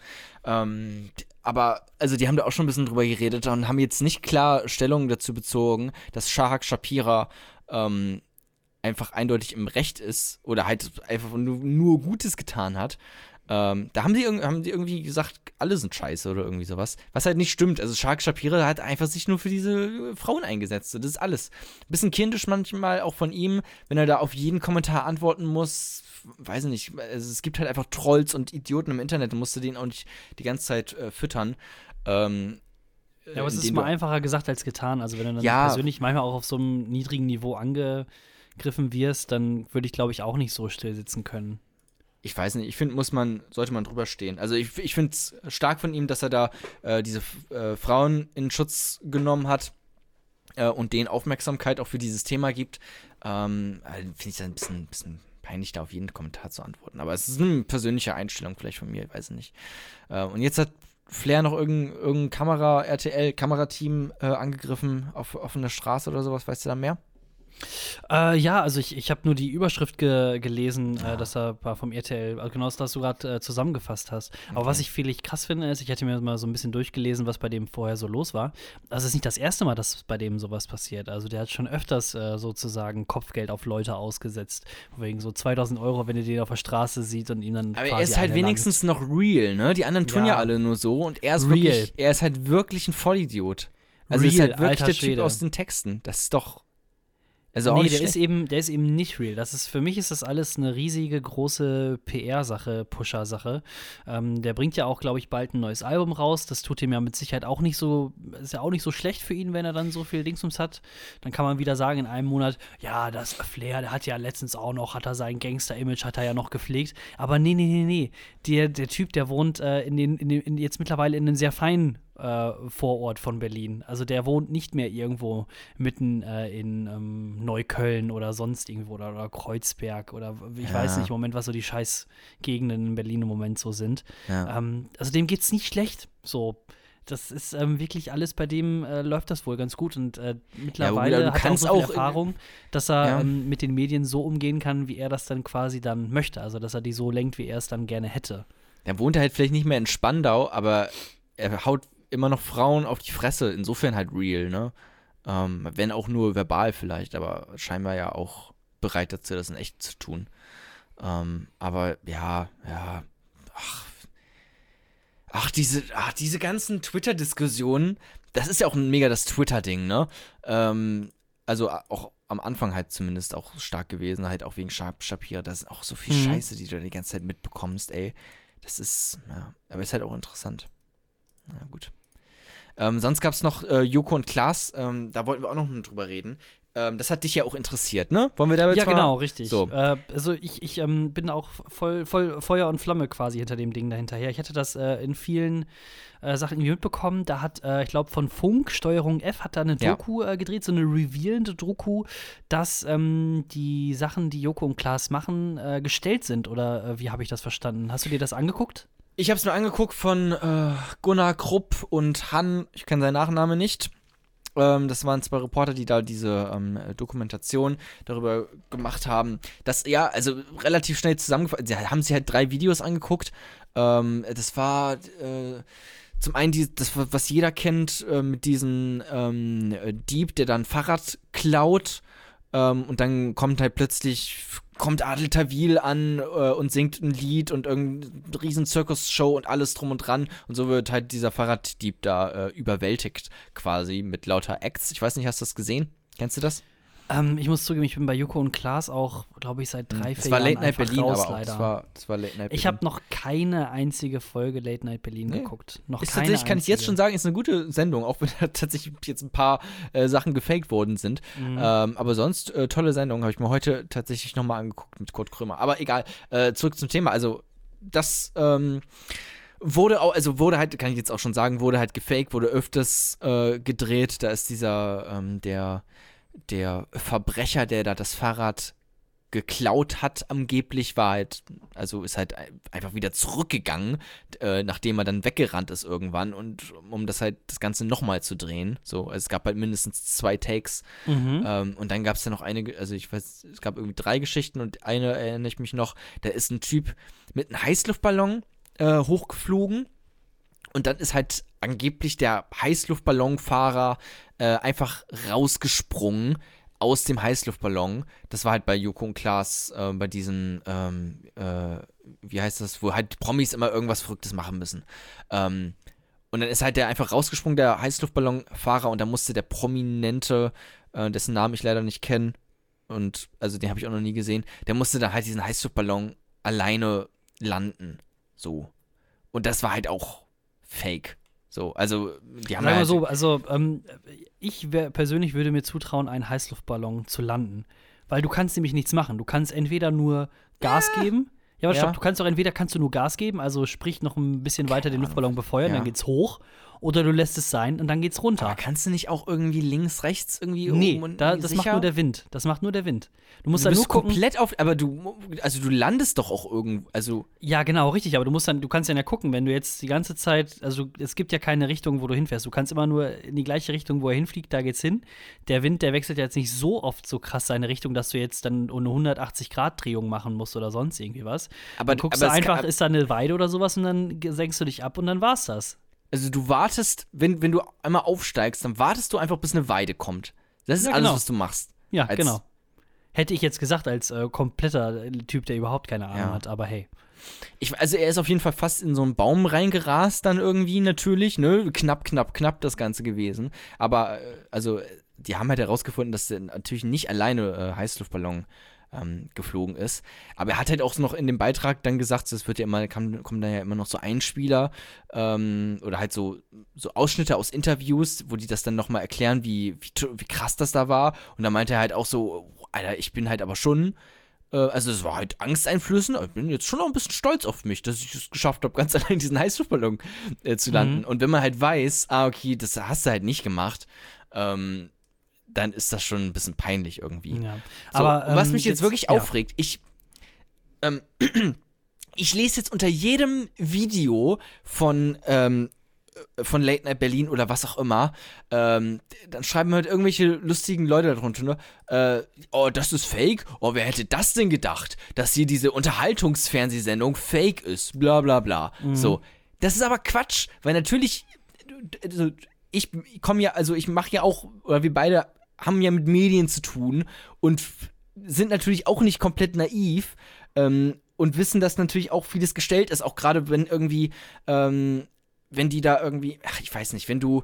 Ähm, aber, also, die haben da auch schon ein bisschen drüber geredet und haben jetzt nicht klar Stellung dazu bezogen, dass Shahak Shapira ähm, einfach eindeutig im Recht ist oder halt einfach nur, nur Gutes getan hat. Ähm, da haben die, irg- haben irgendwie gesagt, alle sind scheiße oder irgendwie sowas. Was halt nicht stimmt. Also Shark Shapira hat einfach sich nur für diese äh, Frauen eingesetzt. Das ist alles. Bisschen kindisch manchmal auch von ihm, wenn er da auf jeden Kommentar antworten muss. Weiß nicht. Also es gibt halt einfach Trolls und Idioten im Internet. Du musst du den auch nicht die ganze Zeit äh, füttern. Ähm, Ja, aber es ist mal einfacher gesagt als getan. Also wenn du dann Ja. persönlich manchmal auch auf so einem niedrigen Niveau angegriffen wirst, dann würde ich, glaube ich, auch nicht so still sitzen können. Ich weiß nicht, ich finde, muss man, sollte man drüber stehen. Also ich, ich finde es stark von ihm, dass er da äh, diese äh, Frauen in Schutz genommen hat äh, und denen Aufmerksamkeit auch für dieses Thema gibt. Ähm, äh, finde ich das ein bisschen, bisschen peinlich, da auf jeden Kommentar zu antworten. Aber es ist eine persönliche Einstellung vielleicht von mir, ich weiß nicht. Äh, und jetzt hat Flair noch irgendein, irgendein Kamera, RTL, Kamerateam äh, angegriffen auf offener Straße oder sowas, weißt du da mehr? Äh, ja, also ich, ich habe nur die Überschrift ge gelesen, Ah. äh, dass er vom RTL, also genau das, was du gerade äh, zusammengefasst hast. Aber Okay. was ich vielleicht krass finde, ist, ich hatte mir mal so ein bisschen durchgelesen, was bei dem vorher so los war. Also es ist nicht das erste Mal, dass bei dem sowas passiert. Also der hat schon öfters äh, sozusagen Kopfgeld auf Leute ausgesetzt. Wegen so 2000 Euro, wenn ihr den auf der Straße sieht und ihn dann Aber er ist halt wenigstens noch real, ne? Die anderen tun ja, Ja. alle nur so und er ist Real. wirklich, er ist halt wirklich ein Vollidiot. Also ist Real, halt wirklich der Typ Schwede. aus den Texten. Das ist doch. Also nee, der schlecht. ist eben, der ist eben nicht real. Das ist, für mich ist das alles eine riesige, große PR-Sache, Pusher-Sache. Ähm, der bringt ja auch, glaube ich, bald ein neues Album raus. Das tut ihm ja mit Sicherheit auch nicht so, ist ja auch nicht so schlecht für ihn, wenn er dann so viel Dingsums hat. Dann kann man wieder sagen in einem Monat, ja, das Flair, der hat ja letztens auch noch, hat er sein Gangster-Image, hat er ja noch gepflegt. Aber nee, nee, nee, nee. Der, der Typ, der wohnt äh, in den, in den, in, jetzt mittlerweile in einem sehr feinen äh, Vorort von Berlin. Also der wohnt nicht mehr irgendwo mitten äh, in ähm, Neukölln oder sonst irgendwo oder, oder Kreuzberg oder ich Ja. weiß nicht im Moment, was so die scheiß Gegenden in Berlin im Moment so sind. Ja. Ähm, also dem geht's nicht schlecht. So. Das ist ähm, wirklich alles bei dem äh, läuft das wohl ganz gut und äh, mittlerweile du hat er auch so auch Erfahrung, dass er Ja. ähm, mit den Medien so umgehen kann, wie er das dann quasi dann möchte. Also dass er die so lenkt, wie er es dann gerne hätte. Der wohnt halt vielleicht nicht mehr in Spandau, aber er haut immer noch Frauen auf die Fresse. Insofern halt real, ne? Ähm, wenn auch nur verbal vielleicht, aber scheinbar ja auch bereit dazu, das in echt zu tun. Ähm, aber ja, ja, ach, ach, diese, ach, diese ganzen Twitter-Diskussionen, das ist ja auch ein mega das Twitter-Ding, ne? Ähm, also auch am Anfang halt zumindest auch stark gewesen, halt auch wegen Shap Shapira. Da ist auch so viel Mhm. Scheiße, die du die ganze Zeit mitbekommst, ey. Das ist, ja, aber ist halt auch interessant. Na gut. Ähm, sonst gab es noch äh, Joko und Klaas, ähm, da wollten wir auch noch drüber reden. ähm, das hat dich ja auch interessiert, ne? Wollen wir damit Ja, mal- genau, richtig. So. Äh, also ich, ich ähm, bin auch voll, voll Feuer und Flamme quasi hinter dem Ding dahinterher. Ich hatte das äh, in vielen äh, Sachen irgendwie mitbekommen. Da hat, äh, ich glaube, von Funk, Steuerung F, hat da eine Ja. Doku äh, gedreht, so eine revealende Doku, dass ähm, die Sachen, die Joko und Klaas machen, äh, gestellt sind. Oder wie habe ich das verstanden? Hast du dir das angeguckt? Ich habe es mir angeguckt von äh, Gunnar Krupp und Han, ich kenne seinen Nachname nicht. Ähm, das waren zwei Reporter, die da diese ähm, Dokumentation darüber gemacht haben. Das, ja, also relativ schnell zusammengefasst. Sie haben sich halt drei Videos angeguckt. Ähm, das war äh, zum einen die, das, was jeder kennt, äh, mit diesem ähm, Dieb, der dann Fahrrad klaut. Ähm, und dann kommt halt plötzlich, kommt Adel Tawil an äh, und singt ein Lied und irgendeine riesen Zirkusshow und alles drum und dran. Und so wird halt dieser Fahrraddieb da äh, überwältigt quasi mit lauter Acts. Ich weiß nicht, hast du das gesehen? Kennst du das? Ähm, ich muss zugeben, ich bin bei Joko und Klaas auch, glaube ich, seit drei, vier Das war Jahren Late Night Berlin, raus, aber auch. leider. Das war, das war Late Night Berlin. ich habe noch keine einzige Folge Late Night Berlin Nee. geguckt. Noch Ist keine tatsächlich, kann ich jetzt schon sagen, ist eine gute Sendung, auch wenn da tatsächlich jetzt ein paar äh, Sachen gefaked worden sind. Mhm. Ähm, aber sonst, äh, tolle Sendung, habe ich mir heute tatsächlich nochmal angeguckt mit Kurt Krömer. Aber egal, äh, zurück zum Thema. Also, das ähm, wurde auch, also wurde halt, kann ich jetzt auch schon sagen, wurde halt gefaked, wurde öfters äh, gedreht. Da ist dieser, ähm, der, der Verbrecher, der da das Fahrrad geklaut hat, angeblich war halt, also ist halt ein- einfach wieder zurückgegangen, äh, nachdem er dann weggerannt ist irgendwann und um das halt das Ganze nochmal zu drehen. So, also es gab halt mindestens zwei Takes Mhm. ähm, und dann gab es ja noch eine, also ich weiß, es gab irgendwie drei Geschichten und eine erinnere ich mich noch, da ist ein Typ mit einem Heißluftballon äh, hochgeflogen und dann ist halt angeblich der Heißluftballonfahrer äh, einfach rausgesprungen aus dem Heißluftballon. Das war halt bei Joko und Klaas äh, bei diesen, ähm, äh, wie heißt das, wo halt Promis immer irgendwas Verrücktes machen müssen. Ähm, und dann ist halt der einfach rausgesprungen, der Heißluftballonfahrer, und dann musste der Prominente, äh, dessen Namen ich leider nicht kenne, und also den habe ich auch noch nie gesehen, der musste dann halt diesen Heißluftballon alleine landen. So. Und das war halt auch fake. So, also die haben Sagen wir halt, so, also ähm, ich wär, persönlich würde mir zutrauen, einen Heißluftballon zu landen. Weil du kannst nämlich nichts machen. Du kannst entweder nur Gas geben. Ja, aber Ja. stopp, du kannst doch entweder kannst du nur Gas geben, also sprich noch ein bisschen weiter den. Luftballon befeuern, Ja. dann geht's hoch. Oder du lässt es sein und dann geht's runter. aber kannst du nicht auch irgendwie links, rechts irgendwie nee, oben und da, das sicher? macht nur der Wind. Das macht nur der Wind. Du musst Du dann bist nur gucken. komplett auf, aber du, also du landest doch auch irgendwo, also Ja, genau, richtig. Aber du musst dann, du kannst dann ja gucken, wenn du jetzt die ganze Zeit, also es gibt ja keine Richtung, wo du hinfährst. Du kannst immer nur in die gleiche Richtung, wo er hinfliegt, da geht's hin. Der Wind, der wechselt ja jetzt nicht so oft so krass seine Richtung, dass du jetzt dann eine 180-Grad-Drehung machen musst oder sonst irgendwie was. aber Dann guckst aber du es kann- einfach, ist da eine Weide oder sowas und dann senkst du dich ab und dann war's das. Also du wartest, wenn, wenn du einmal aufsteigst, dann wartest du einfach, bis eine Weide kommt. Das ist Ja, alles, genau. was du machst. Ja, Als- genau. Hätte ich jetzt gesagt, als äh, kompletter Typ, der überhaupt keine Ahnung Ja. hat, aber hey. Ich, also er ist auf jeden Fall fast in so einen Baum reingerast dann irgendwie natürlich, ne? Knapp, knapp, knapp das Ganze gewesen. Aber äh, also äh, die haben halt herausgefunden, dass er natürlich nicht alleine äh, Heißluftballon ähm, geflogen ist. Aber er hat halt auch noch in dem Beitrag dann gesagt, es wird ja immer, kam, kommen da ja immer noch so Einspieler ähm, oder halt so, so Ausschnitte aus Interviews, wo die das dann nochmal erklären, wie, wie, wie krass das da war. Und da meinte er halt auch so, Alter, ich bin halt aber schon äh, also es war halt angsteinflößend, aber ich bin jetzt schon auch ein bisschen stolz auf mich, dass ich es geschafft habe, *laughs* ganz allein diesen Heißluftballon äh, zu landen. Mhm. Und wenn man halt weiß, ah, okay, das hast du halt nicht gemacht, ähm, dann ist das schon ein bisschen peinlich irgendwie. Ja. So, aber und was ähm, mich jetzt, wirklich ja. aufregt, ich, ähm, *clears throat* ich lese jetzt unter jedem Video von, ähm, äh, von Late Night Berlin oder was auch immer, ähm, dann schreiben halt irgendwelche lustigen Leute darunter, ne? Äh, oh, das ist fake? Oh, wer hätte das denn gedacht, dass hier diese Unterhaltungsfernsehsendung fake ist? Bla bla bla. Mhm. So. Das ist aber Quatsch, weil natürlich, also ich komme ja, also ich mache ja auch, oder wir beide haben ja mit Medien zu tun und sind natürlich auch nicht komplett naiv ähm, und wissen, dass natürlich auch vieles gestellt ist, auch gerade wenn irgendwie, ähm, wenn die da irgendwie, ach, ich weiß nicht, wenn du,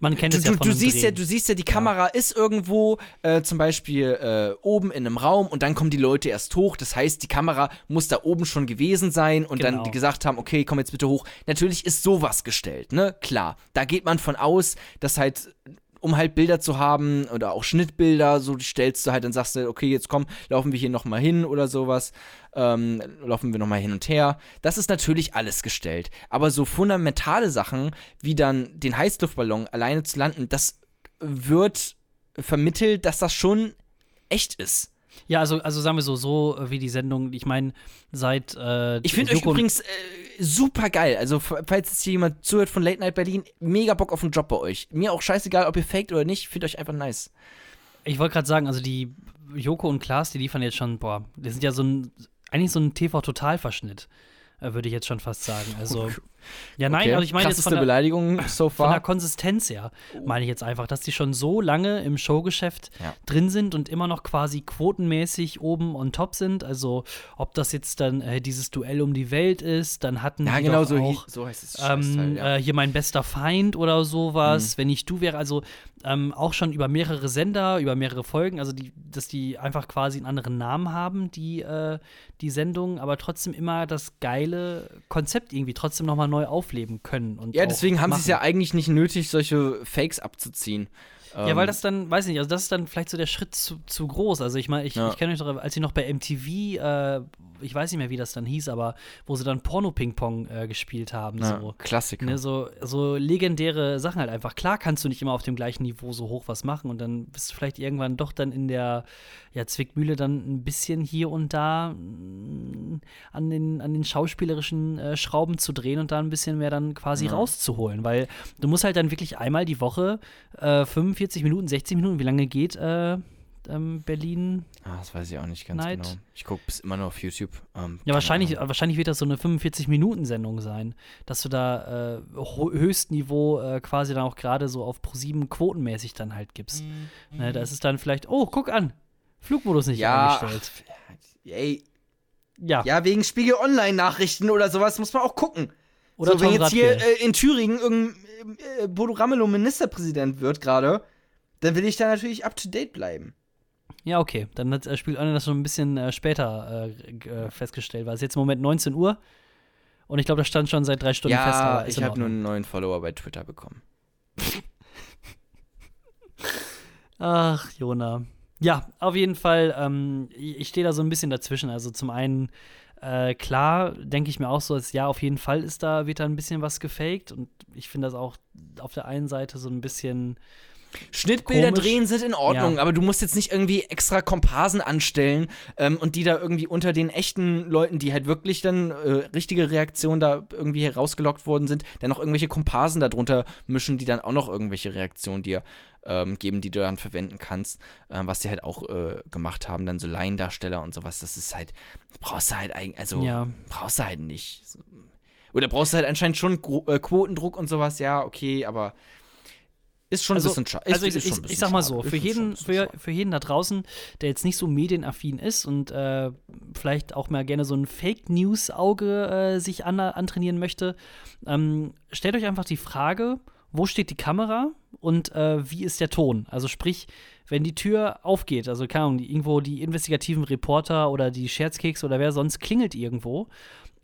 Man kennt du, es ja du, du siehst ja, du siehst ja, die Kamera ist irgendwo, äh, zum Beispiel äh, oben in einem Raum und dann kommen die Leute erst hoch. Das heißt, die Kamera muss da oben schon gewesen sein und dann Genau. die gesagt haben, okay, komm jetzt bitte hoch. Natürlich ist sowas gestellt, ne? Klar. Da geht man von aus, dass halt um halt Bilder zu haben oder auch Schnittbilder, so stellst du halt, dann sagst du, okay, jetzt komm, laufen wir hier nochmal hin oder sowas, ähm, laufen wir nochmal hin und her. Das ist natürlich alles gestellt. Aber so fundamentale Sachen, wie dann den Heißluftballon alleine zu landen, das wird vermittelt, dass das schon echt ist. Ja, also, also sagen wir so, so äh, wie die Sendung, ich meine, seit. Äh, ich finde euch übrigens äh, super geil. Also, falls jetzt hier jemand zuhört von Late Night Berlin, mega Bock auf einen Job bei euch. Mir auch scheißegal, ob ihr faked oder nicht, ich finde euch einfach nice. Ich wollte gerade sagen, also die Joko und Klaas, die liefern jetzt schon, boah, die sind ja so ein, eigentlich so ein TV-Totalverschnitt, äh, würde ich jetzt schon fast sagen. Also, ja, nein, Okay. also ich meine jetzt Krasseste von der, Beleidigung so von der far. Konsistenz her, meine ich jetzt einfach, dass die schon so lange im Showgeschäft Ja. drin sind und immer noch quasi quotenmäßig oben on top sind. Also, ob das jetzt dann äh, dieses Duell um die Welt ist, dann hatten Ja, die genau so, auch so heißt es. ähm, ja. Mhm. äh, hier mein bester Feind oder sowas, wenn ich du wäre, also ähm, auch schon über mehrere Sender, über mehrere Folgen, also die, dass die einfach quasi einen anderen Namen haben, die, äh, die Sendung, aber trotzdem immer das geile Konzept irgendwie trotzdem nochmal neu aufleben können. Und ja, deswegen haben sie es ja eigentlich nicht nötig, solche Fakes abzuziehen. Ja, Ähm, weil das dann, weiß ich nicht, also das ist dann vielleicht so der Schritt zu, zu groß. Also ich meine, ich, Ja. ich kenne euch doch, als sie noch bei MTV, äh, ich weiß nicht mehr, wie das dann hieß, aber wo sie dann Porno-Ping-Pong äh, gespielt haben. ja, so. Klassiker. Ne, so, so legendäre Sachen halt einfach. Klar kannst du nicht immer auf dem gleichen Niveau so hoch was machen und dann bist du vielleicht irgendwann doch dann in der ja, Zwickmühle dann ein bisschen hier und da mm, an den, an den schauspielerischen äh, Schrauben zu drehen und da ein bisschen mehr dann quasi Ja. rauszuholen. Weil du musst halt dann wirklich einmal die Woche äh, 45 Minuten, 60 Minuten, wie lange geht äh, ähm, Berlin? Ah, das weiß ich auch nicht ganz Neid. genau. Ich gucke bis immer nur auf YouTube. Ähm, Ja, wahrscheinlich, Ahnung. wahrscheinlich wird das so eine 45-Minuten-Sendung sein, dass du da äh, Höchstniveau äh, quasi dann auch gerade so auf Pro7 quotenmäßig dann halt gibst. Ne, da ist es dann vielleicht, oh, guck an, Flugmodus nicht Ja, eingestellt. Ey, Ja, ja, wegen Spiegel Online-Nachrichten oder sowas muss man auch gucken. oder so, wenn jetzt hier äh, in Thüringen irgendein äh, Bodo Ramelow Ministerpräsident wird gerade, dann will ich da natürlich up to date bleiben. Ja, okay, dann hat äh, Spiel Online das schon ein bisschen äh, später äh, äh, festgestellt, weil es jetzt im Moment 19 Uhr und ich glaube, das stand schon seit drei Stunden fest. ja, aber ist ich habe nur einen neuen Follower bei Twitter bekommen. *laughs* Ach, Jona. Ja, auf jeden Fall, ähm, ich ich stehe da so ein bisschen dazwischen. Also zum einen, äh, klar, denke ich mir auch so, als ja, auf jeden Fall ist da, wird da ein bisschen was gefaked. Und ich finde das auch auf der einen Seite so ein bisschen. Schnittbilder Komisch. drehen sind in Ordnung, Ja. aber du musst jetzt nicht irgendwie extra Komparsen anstellen ähm, und die da irgendwie unter den echten Leuten, die halt wirklich dann äh, richtige Reaktionen da irgendwie herausgelockt worden sind, dann noch irgendwelche Komparsen darunter mischen, die dann auch noch irgendwelche Reaktionen dir ähm, geben, die du dann verwenden kannst, ähm, was die halt auch äh, gemacht haben, dann so Laiendarsteller und sowas, das ist halt, brauchst du halt eigentlich, also Ja. brauchst du halt nicht. Oder brauchst du halt anscheinend schon Gro äh, Quotendruck und sowas, ja, okay, aber ist schon Also, ein bisschen schade. also ich, ich, ich bisschen sag mal so, für jeden, für, für jeden da draußen, der jetzt nicht so medienaffin ist und äh, vielleicht auch mal gerne so ein Fake-News-Auge äh, sich an, antrainieren möchte, ähm, stellt euch einfach die Frage, wo steht die Kamera und äh, wie ist der Ton? Also sprich, wenn die Tür aufgeht, also keine Ahnung, die, irgendwo die investigativen Reporter oder die Scherzkeks oder wer sonst klingelt irgendwo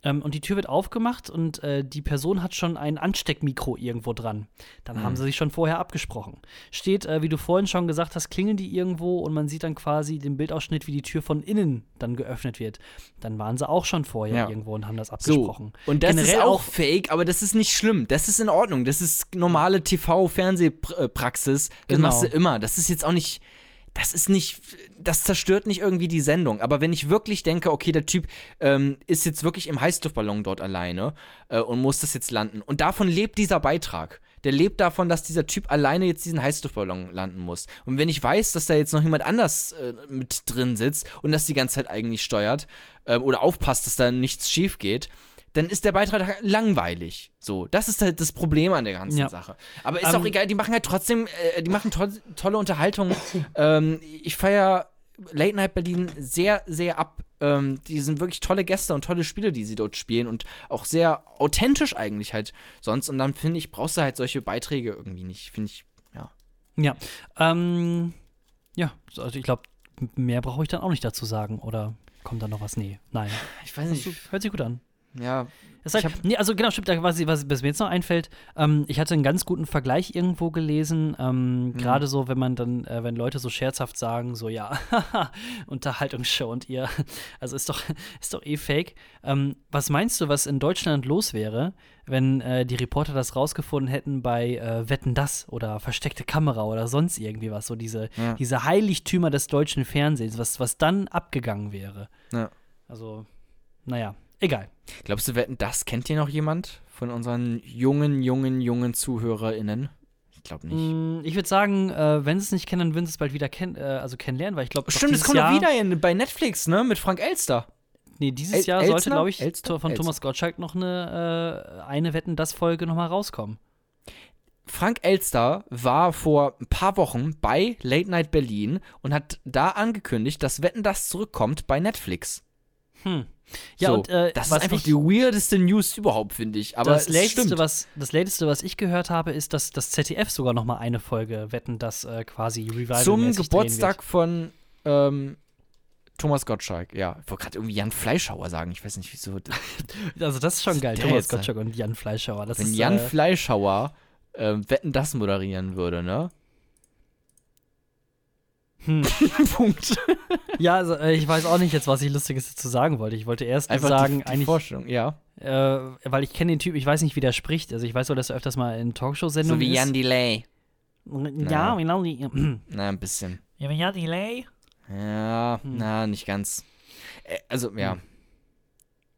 ähm, und die Tür wird aufgemacht und äh, die Person hat schon ein Ansteckmikro irgendwo dran. Dann haben sie sich schon vorher abgesprochen. Steht, äh, wie du vorhin schon gesagt hast, klingeln die irgendwo und man sieht dann quasi den Bildausschnitt, wie die Tür von innen dann geöffnet wird. Dann waren sie auch schon vorher Ja. irgendwo und haben das So, abgesprochen. und das ist Generell auch auch- fake, aber das ist nicht schlimm. Das ist in Ordnung. Das ist normale TV-Fernsehpraxis. Das Genau. machst du immer. Das ist jetzt auch nicht. Das ist nicht, das zerstört nicht irgendwie die Sendung. Aber wenn ich wirklich denke, okay, der Typ ähm, ist jetzt wirklich im Heißluftballon dort alleine äh, und muss das jetzt landen. Und davon lebt dieser Beitrag. Der lebt davon, dass dieser Typ alleine jetzt diesen Heißluftballon landen muss. Und wenn ich weiß, dass da jetzt noch jemand anders äh, mit drin sitzt und das die ganze Zeit eigentlich steuert äh, oder aufpasst, dass da nichts schief geht, dann ist der Beitrag langweilig. So, das ist halt das Problem an der ganzen Ja. Sache. Aber ist Ähm, auch egal, die machen halt trotzdem, äh, die machen to tolle Unterhaltung. *coughs* ähm, ich feiere Late Night Berlin sehr, sehr ab. Ähm, die sind wirklich tolle Gäste und tolle Spiele, die sie dort spielen und auch sehr authentisch eigentlich halt sonst. Und dann finde ich, brauchst du halt solche Beiträge irgendwie nicht. Finde ich, ja. Ja. Ähm, ja, also ich glaube, mehr brauche ich dann auch nicht dazu sagen. Oder kommt da noch was? Nee, nein. Ich weiß nicht. Hört sich gut an. Ja. Das ist halt, nee, also genau, stimmt, was, was, was mir jetzt noch einfällt, ähm, ich hatte einen ganz guten Vergleich irgendwo gelesen, ähm, Mhm. gerade so, wenn man dann, äh, wenn Leute so scherzhaft sagen, so, ja, *laughs* Unterhaltungsshow und ihr, also ist doch, *laughs* ist doch eh fake. Ähm, was meinst du, was in Deutschland los wäre, wenn äh, die Reporter das rausgefunden hätten bei äh, Wetten das oder versteckte Kamera oder sonst irgendwie was, so diese, Ja. diese Heiligtümer des deutschen Fernsehens, was, was dann abgegangen wäre. Ja. Also, naja, egal. Glaubst du, wetten, das kennt ihr noch jemand von unseren jungen, jungen, jungen ZuhörerInnen? Ich glaube nicht. Mm, Ich würde sagen, äh, wenn sie es nicht kennen, dann würden sie es bald wieder kenn äh, also kennenlernen, weil ich glaube, Stimmt, es kommt Jahr, wieder in, bei Netflix, ne? Mit Frank Elster. Nee, dieses El- Jahr sollte, glaube ich, Elster? von Elster. Thomas Gottschalk noch eine, äh, eine Wetten, das Folge nochmal rauskommen. Frank Elster war vor ein paar Wochen bei Late Night Berlin und hat da angekündigt, dass Wetten das zurückkommt bei Netflix. Hm. Ja, so, und äh, das ist einfach ich, die weirdeste News überhaupt, finde ich. Aber das, es Lateste, stimmt. was, das Lateste, was ich gehört habe, ist, dass das ZDF sogar nochmal eine Folge Wetten, das äh, quasi revival Zum Geburtstag von ähm, Thomas Gottschalk. Ja, ich wollte gerade irgendwie Jan Fleischhauer sagen. Ich weiß nicht, wieso. *laughs* Also das ist schon geil, Thomas jetzt? Gottschalk und Jan Fleischhauer. Das Wenn ist, Jan äh, Fleischhauer ähm, Wetten das moderieren würde, ne? Hm. *laughs* Punkt. Ja, also, äh, ich weiß auch nicht jetzt, was ich Lustiges dazu sagen wollte. Ich wollte erst Einfach sagen, die, die eigentlich Vorstellung, ja. Äh, weil ich kenne den Typ, ich weiß nicht, wie der spricht. Also ich weiß nur, dass er öfters mal in Talkshow-Sendungen So wie. Jan Delay. Ja, genau. *clears throat* Na, ein bisschen. Ja, Jan Delay. Ja, Hm. na, nicht ganz. Äh, also, ja.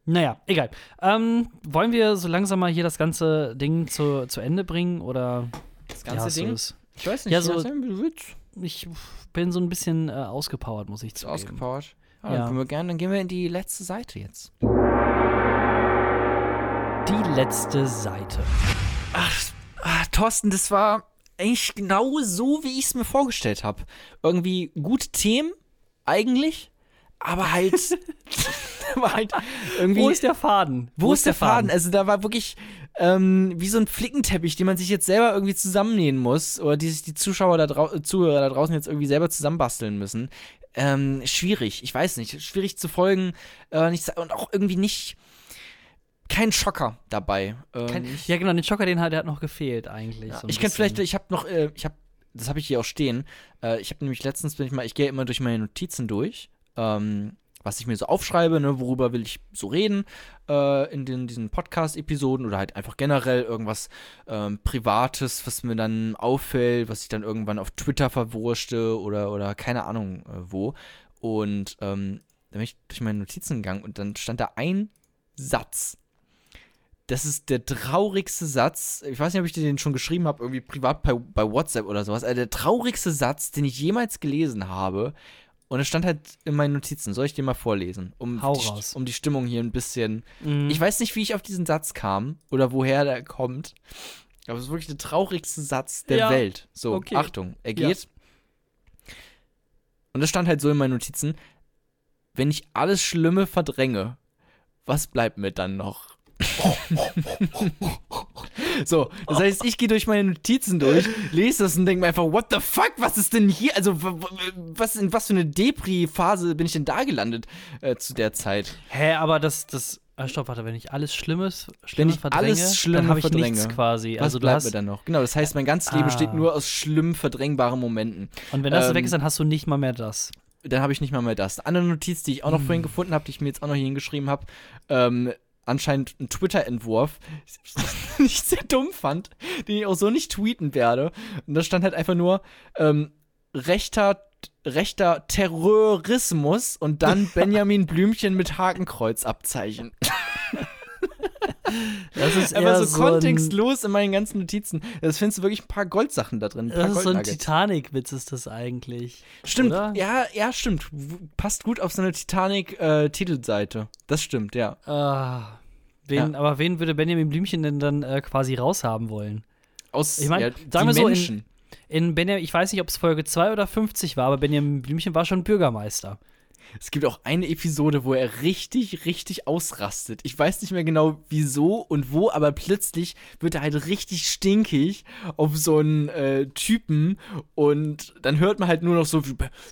Naja, egal. Ähm, wollen wir so langsam mal hier das ganze Ding zu, zu Ende bringen oder Das ja, ganze so Ding. ist- Ich weiß nicht, Ja, wie so- willst. Ich bin so ein bisschen äh, ausgepowert, muss ich zugeben. ausgepowert. Ja, Ja. Dann, wir gerne, dann gehen wir in die letzte Seite jetzt. Die letzte Seite. Ach, ah, Thorsten, das war eigentlich genau so, wie ich es mir vorgestellt habe. Irgendwie gute Themen, eigentlich, aber halt, *laughs* halt irgendwie. Wo ist der Faden? Wo ist der Faden? Also da war wirklich ähm, wie so ein Flickenteppich, den man sich jetzt selber irgendwie zusammennähen muss oder die sich die Zuschauer da Zuhörer da draußen jetzt irgendwie selber zusammenbasteln müssen. Ähm, schwierig, ich weiß nicht, schwierig zu folgen äh, nicht, und auch irgendwie nicht kein Schocker dabei. Ähm, Kein, ja, genau, den Schocker, den hat, der hat noch gefehlt eigentlich. ja, so ich kann vielleicht, ich habe noch, äh, ich habe, das habe ich hier auch stehen. Äh, ich habe nämlich letztens bin ich mal, ich gehe immer durch meine Notizen durch, ähm, was ich mir so aufschreibe, ne, worüber will ich so reden äh, in den, diesen Podcast-Episoden oder halt einfach generell irgendwas ähm, Privates, was mir dann auffällt, was ich dann irgendwann auf Twitter verwurschte oder oder keine Ahnung äh, wo. Und ähm, da bin ich durch meine Notizen gegangen und dann stand da ein Satz das ist der traurigste Satz. Ich weiß nicht, ob ich dir den schon geschrieben habe, irgendwie privat bei, bei WhatsApp oder sowas. Also der traurigste Satz, den ich jemals gelesen habe. Und es stand halt in meinen Notizen. Soll ich dir mal vorlesen? Um, Hau die, raus. um die Stimmung hier ein bisschen. Mhm. Ich weiß nicht, wie ich auf diesen Satz kam oder woher der kommt. Aber es ist wirklich der traurigste Satz der Ja. Welt. So, Okay. Achtung, er geht. Und es stand halt so in meinen Notizen: Wenn ich alles Schlimme verdränge, was bleibt mir dann noch? So, das heißt, ich gehe durch meine Notizen durch, lese das und denke mir einfach, what the fuck, was ist denn hier? Also, was, in was für eine Depri-Phase bin ich denn da gelandet äh, zu der Zeit? Hä, aber das, das, ah, stopp, warte, wenn ich alles Schlimmes, Wenn Schlimmes ich verdränge, alles Schlimme dann habe ich verdränge, nichts quasi. Was also bleibt hast, mir dann noch? Genau, das heißt, mein ganzes Leben Ah. besteht nur aus schlimm verdrängbaren Momenten. und wenn das ähm, weg ist, dann hast du nicht mal mehr das. dann habe ich nicht mal mehr das. Eine andere Notiz, die ich auch noch Hm. vorhin gefunden habe, die ich mir jetzt auch noch hier hingeschrieben habe, ähm, anscheinend ein Twitter-Entwurf, *laughs* den ich sehr dumm fand, den ich auch so nicht tweeten werde. Und da stand halt einfach nur ähm, rechter, rechter Terrorismus und dann *laughs* Benjamin Blümchen mit Hakenkreuzabzeichen. Das ist eher so, kontextlos in meinen ganzen Notizen. Das findest du wirklich ein paar Goldsachen da drin. Das ist so ein. Titanic-Witz ist das eigentlich. Stimmt, oder? ja, ja, stimmt. Passt gut auf so eine Titanic-Titelseite. das stimmt, ja. Ah, wen, Aber wen würde Benjamin Blümchen denn dann äh, quasi raushaben wollen? Aus Ich mein, ja, sagen wir so, in- Menschen. In Benjamin, ich weiß nicht, ob es Folge 2 oder 50 war, aber Benjamin Blümchen war schon Bürgermeister. Es gibt auch eine Episode, wo er richtig, richtig ausrastet. Ich weiß nicht mehr genau wieso und wo, aber plötzlich wird er halt richtig stinkig auf so einen äh, Typen und dann hört man halt nur noch so,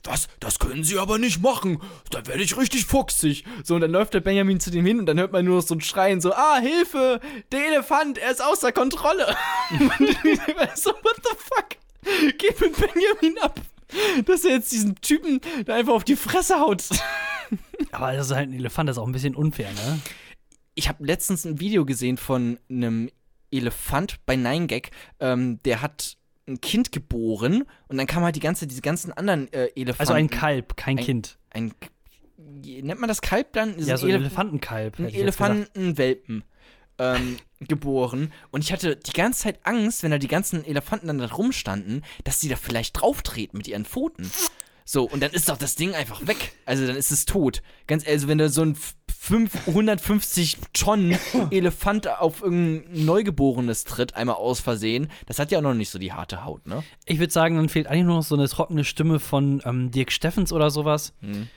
das, das können sie aber nicht machen, da werde ich richtig fuchsig. So, und dann läuft der Benjamin zu dem hin und dann hört man nur noch so ein Schreien, so, ah, Hilfe, der Elefant, er ist außer Kontrolle. *laughs* so, what the fuck? Gib mit Benjamin ab dass er jetzt diesen Typen da einfach auf die Fresse haut. Aber das ist halt ein Elefant, das ist auch ein bisschen unfair, ne? Ich habe letztens ein Video gesehen von einem Elefant bei 9gag, ähm, der hat ein Kind geboren und dann kam halt die ganze, diese ganzen anderen äh, Elefanten. Also ein Kalb, kein ein, Kind. Ein, nennt man das Kalb dann? Ja, so ein Elefantenkalb. Ein Elefantenwelpen ähm, geboren. Und ich hatte die ganze Zeit Angst, wenn da die ganzen Elefanten dann da rumstanden, dass die da vielleicht drauftreten mit ihren Pfoten. So, und dann ist doch das Ding einfach weg. Also dann ist es tot. Ganz ehrlich, also wenn da so ein 550 Tonnen Elefant auf irgendein Neugeborenes tritt, einmal aus Versehen, das hat ja auch noch nicht so die harte Haut, ne? Ich würde sagen, dann fehlt eigentlich nur noch so eine trockene Stimme von ähm, Dirk Steffens oder sowas. Mhm.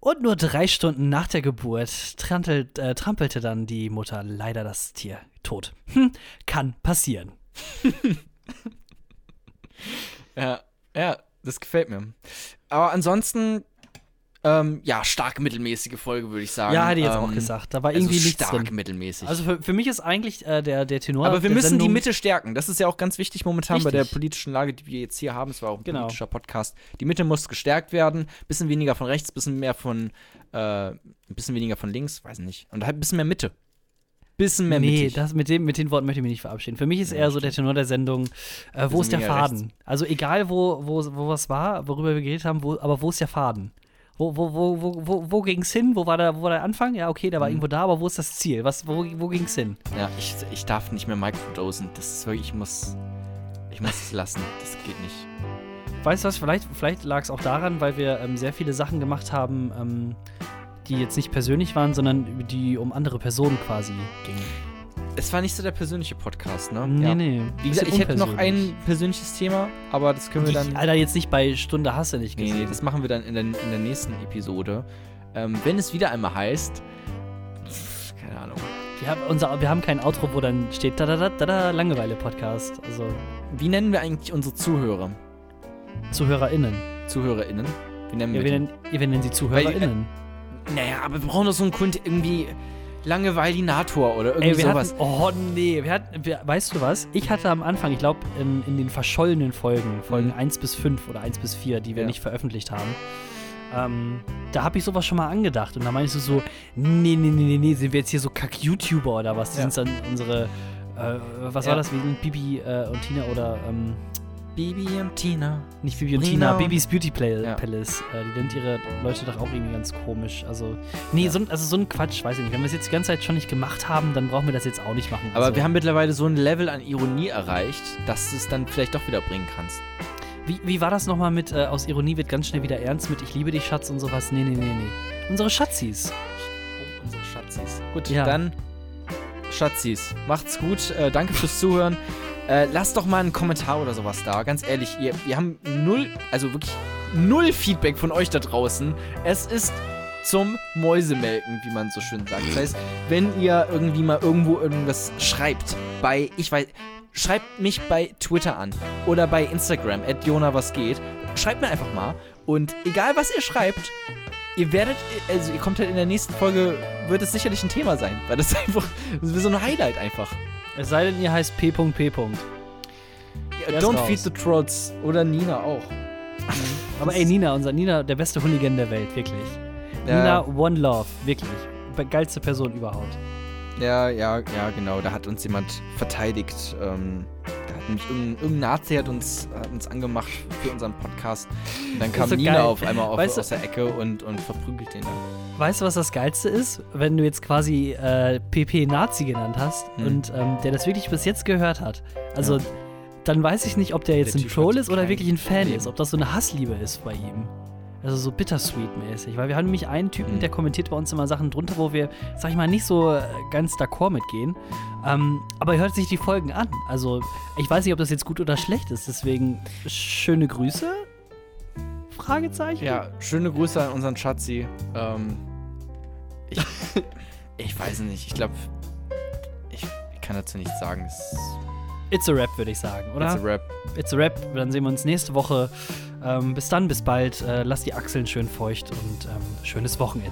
Und nur drei Stunden nach der Geburt trampelt, äh, trampelte dann die Mutter leider das Tier tot. Hm, kann passieren. *laughs* ja, ja, das gefällt mir. Aber ansonsten ähm, ja, stark mittelmäßige Folge, würde ich sagen. Ja, hätte ich jetzt ähm, auch gesagt. Da war irgendwie also nichts stark drin. mittelmäßig. Also für, für mich ist eigentlich äh, der, der Tenor. Aber wir müssen Sendung die Mitte stärken. Das ist ja auch ganz wichtig momentan Richtig. bei der politischen Lage, die wir jetzt hier haben. Es war auch ein Genau. politischer Podcast. Die Mitte muss gestärkt werden. Bisschen weniger von rechts, bisschen mehr von, äh, ein bisschen weniger von links, weiß nicht. Und halt ein bisschen mehr Mitte. Bisschen mehr nee, mittig. das, mit, dem, mit den Worten möchte ich mich nicht verabschieden. Für mich ist Ja, eher so der Tenor der Sendung, äh, wo ist der Faden? Also egal, wo, wo, wo was war, worüber wir geredet haben, wo, aber wo ist der Faden? Wo, wo, wo, wo, wo, wo ging es hin? Wo war, der, wo war der Anfang? Ja, okay, der war Mhm. irgendwo da, aber wo ist das Ziel? Was, wo wo ging es hin? Ja, ich, ich darf nicht mehr microdosen. Das ist wirklich, ich muss, ich muss es lassen. Das geht nicht. Weißt du was, vielleicht, vielleicht lag es auch daran, weil wir ähm, sehr viele Sachen gemacht haben, ähm, die jetzt nicht persönlich waren, sondern die um andere Personen quasi gingen. Es war nicht so der persönliche Podcast, ne? Nee, ja. nee. Wie gesagt, ich hätte noch ein persönliches Thema, aber das können wir dann. Alter, jetzt nicht bei Stunde Hasse nicht Nee, gesehen. nee, das machen wir dann in der, in der nächsten Episode. Ähm, wenn es wieder einmal heißt. Keine Ahnung. wir, haben unser, wir haben kein Outro, wo dann steht da da da da, da Langeweile-Podcast. Also Wie nennen wir eigentlich unsere Zuhörer? ZuhörerInnen. ZuhörerInnen? Wie nennen Ja, wir wir nennen, wir nennen sie ZuhörerInnen. Naja, aber wir brauchen doch so einen Grund irgendwie. Langeweilinator oder irgendwie Ey, wir sowas. hatten, oh nee, wir hatten, wir, weißt du was? Ich hatte am Anfang, ich glaube, in, in den verschollenen Folgen, Folgen Mhm. 1 bis 5 oder 1 bis 4, die wir Ja. nicht veröffentlicht haben, ähm, da habe ich sowas schon mal angedacht. Und da meinst du so, nee, nee, nee, nee, nee, sind wir jetzt hier so Kack-YouTuber oder was? Die Ja. sind dann unsere, äh, was Ja. war das, wegen Bibi äh, und Tina oder, ähm, Bibi und Tina. nicht Bibi und Tina, und- Bibis Beauty Play Ja. Palace. Äh, die nennt ihre Leute doch auch irgendwie ganz komisch. Also, nee, Ja. so, ein- also so ein Quatsch, weiß ich nicht. Wenn wir es jetzt die ganze Zeit schon nicht gemacht haben, dann brauchen wir das jetzt auch nicht machen. Aber also, wir haben mittlerweile so ein Level an Ironie erreicht, dass du es dann vielleicht doch wieder bringen kannst. Wie, wie war das nochmal mit, äh, aus Ironie wird ganz schnell wieder ernst mit Ich liebe dich, Schatz und sowas? Nee, nee, nee, nee. Unsere Schatzis. Oh, unsere Schatzis. Gut, Ja. dann Schatzis. Macht's gut. Äh, danke fürs Zuhören. Äh, lasst doch mal einen Kommentar oder sowas da. Ganz ehrlich, ihr, wir haben null, also wirklich null Feedback von euch da draußen. Es ist zum Mäusemelken, wie man so schön sagt. Das heißt, wenn ihr irgendwie mal irgendwo irgendwas schreibt, bei, ich weiß, schreibt mich bei Twitter an oder bei Instagram, at Jona was geht. Schreibt mir einfach mal. Und egal was ihr schreibt, ihr werdet, also ihr kommt halt in der nächsten Folge, wird es sicherlich ein Thema sein, weil das *laughs* einfach, das ist so ein Highlight einfach. Es sei denn, ihr heißt P.P. Ja, Don't raus. feed the trolls oder Nina auch. *laughs* Aber ey, Nina, unser Nina, der beste Hooligan der Welt, wirklich. Ja. Nina, One Love, wirklich. Geilste Person überhaupt. Ja, ja, ja, genau. Da hat uns jemand verteidigt. Ähm, nämlich irgendein, irgendein Nazi hat uns, hat uns angemacht für unseren Podcast. Und dann kam so Nina geil. auf einmal auf, Weißt aus der Ecke und, und verprügelt den dann. Weißt du, was das Geilste ist? Wenn du jetzt quasi äh, PP Nazi genannt hast Hm. und ähm, der das wirklich bis jetzt gehört hat. Also, Ja. dann weiß ich nicht, ob der jetzt Der ein Troll ist oder wirklich ein Fan ist. Ob das so eine Hassliebe ist bei ihm. Also so bittersweet-mäßig. Weil wir haben nämlich einen Typen, hm. der kommentiert bei uns immer Sachen drunter, wo wir, sag ich mal, nicht so äh, ganz d'accord mitgehen. Ähm, aber hört sich die Folgen an. Also ich weiß nicht, ob das jetzt gut oder schlecht ist. Deswegen schöne Grüße. Fragezeichen. Ja, schöne Grüße an unseren Schatzi. Ähm, ich, *laughs* ich weiß nicht. Ich glaube, ich, ich kann dazu nichts sagen. Es It's a Rap, würde ich sagen, oder? It's a Rap. It's a Rap. Dann sehen wir uns nächste Woche. Ähm, bis dann, bis bald. Äh, lasst die Achseln schön feucht und ähm, schönes Wochenende.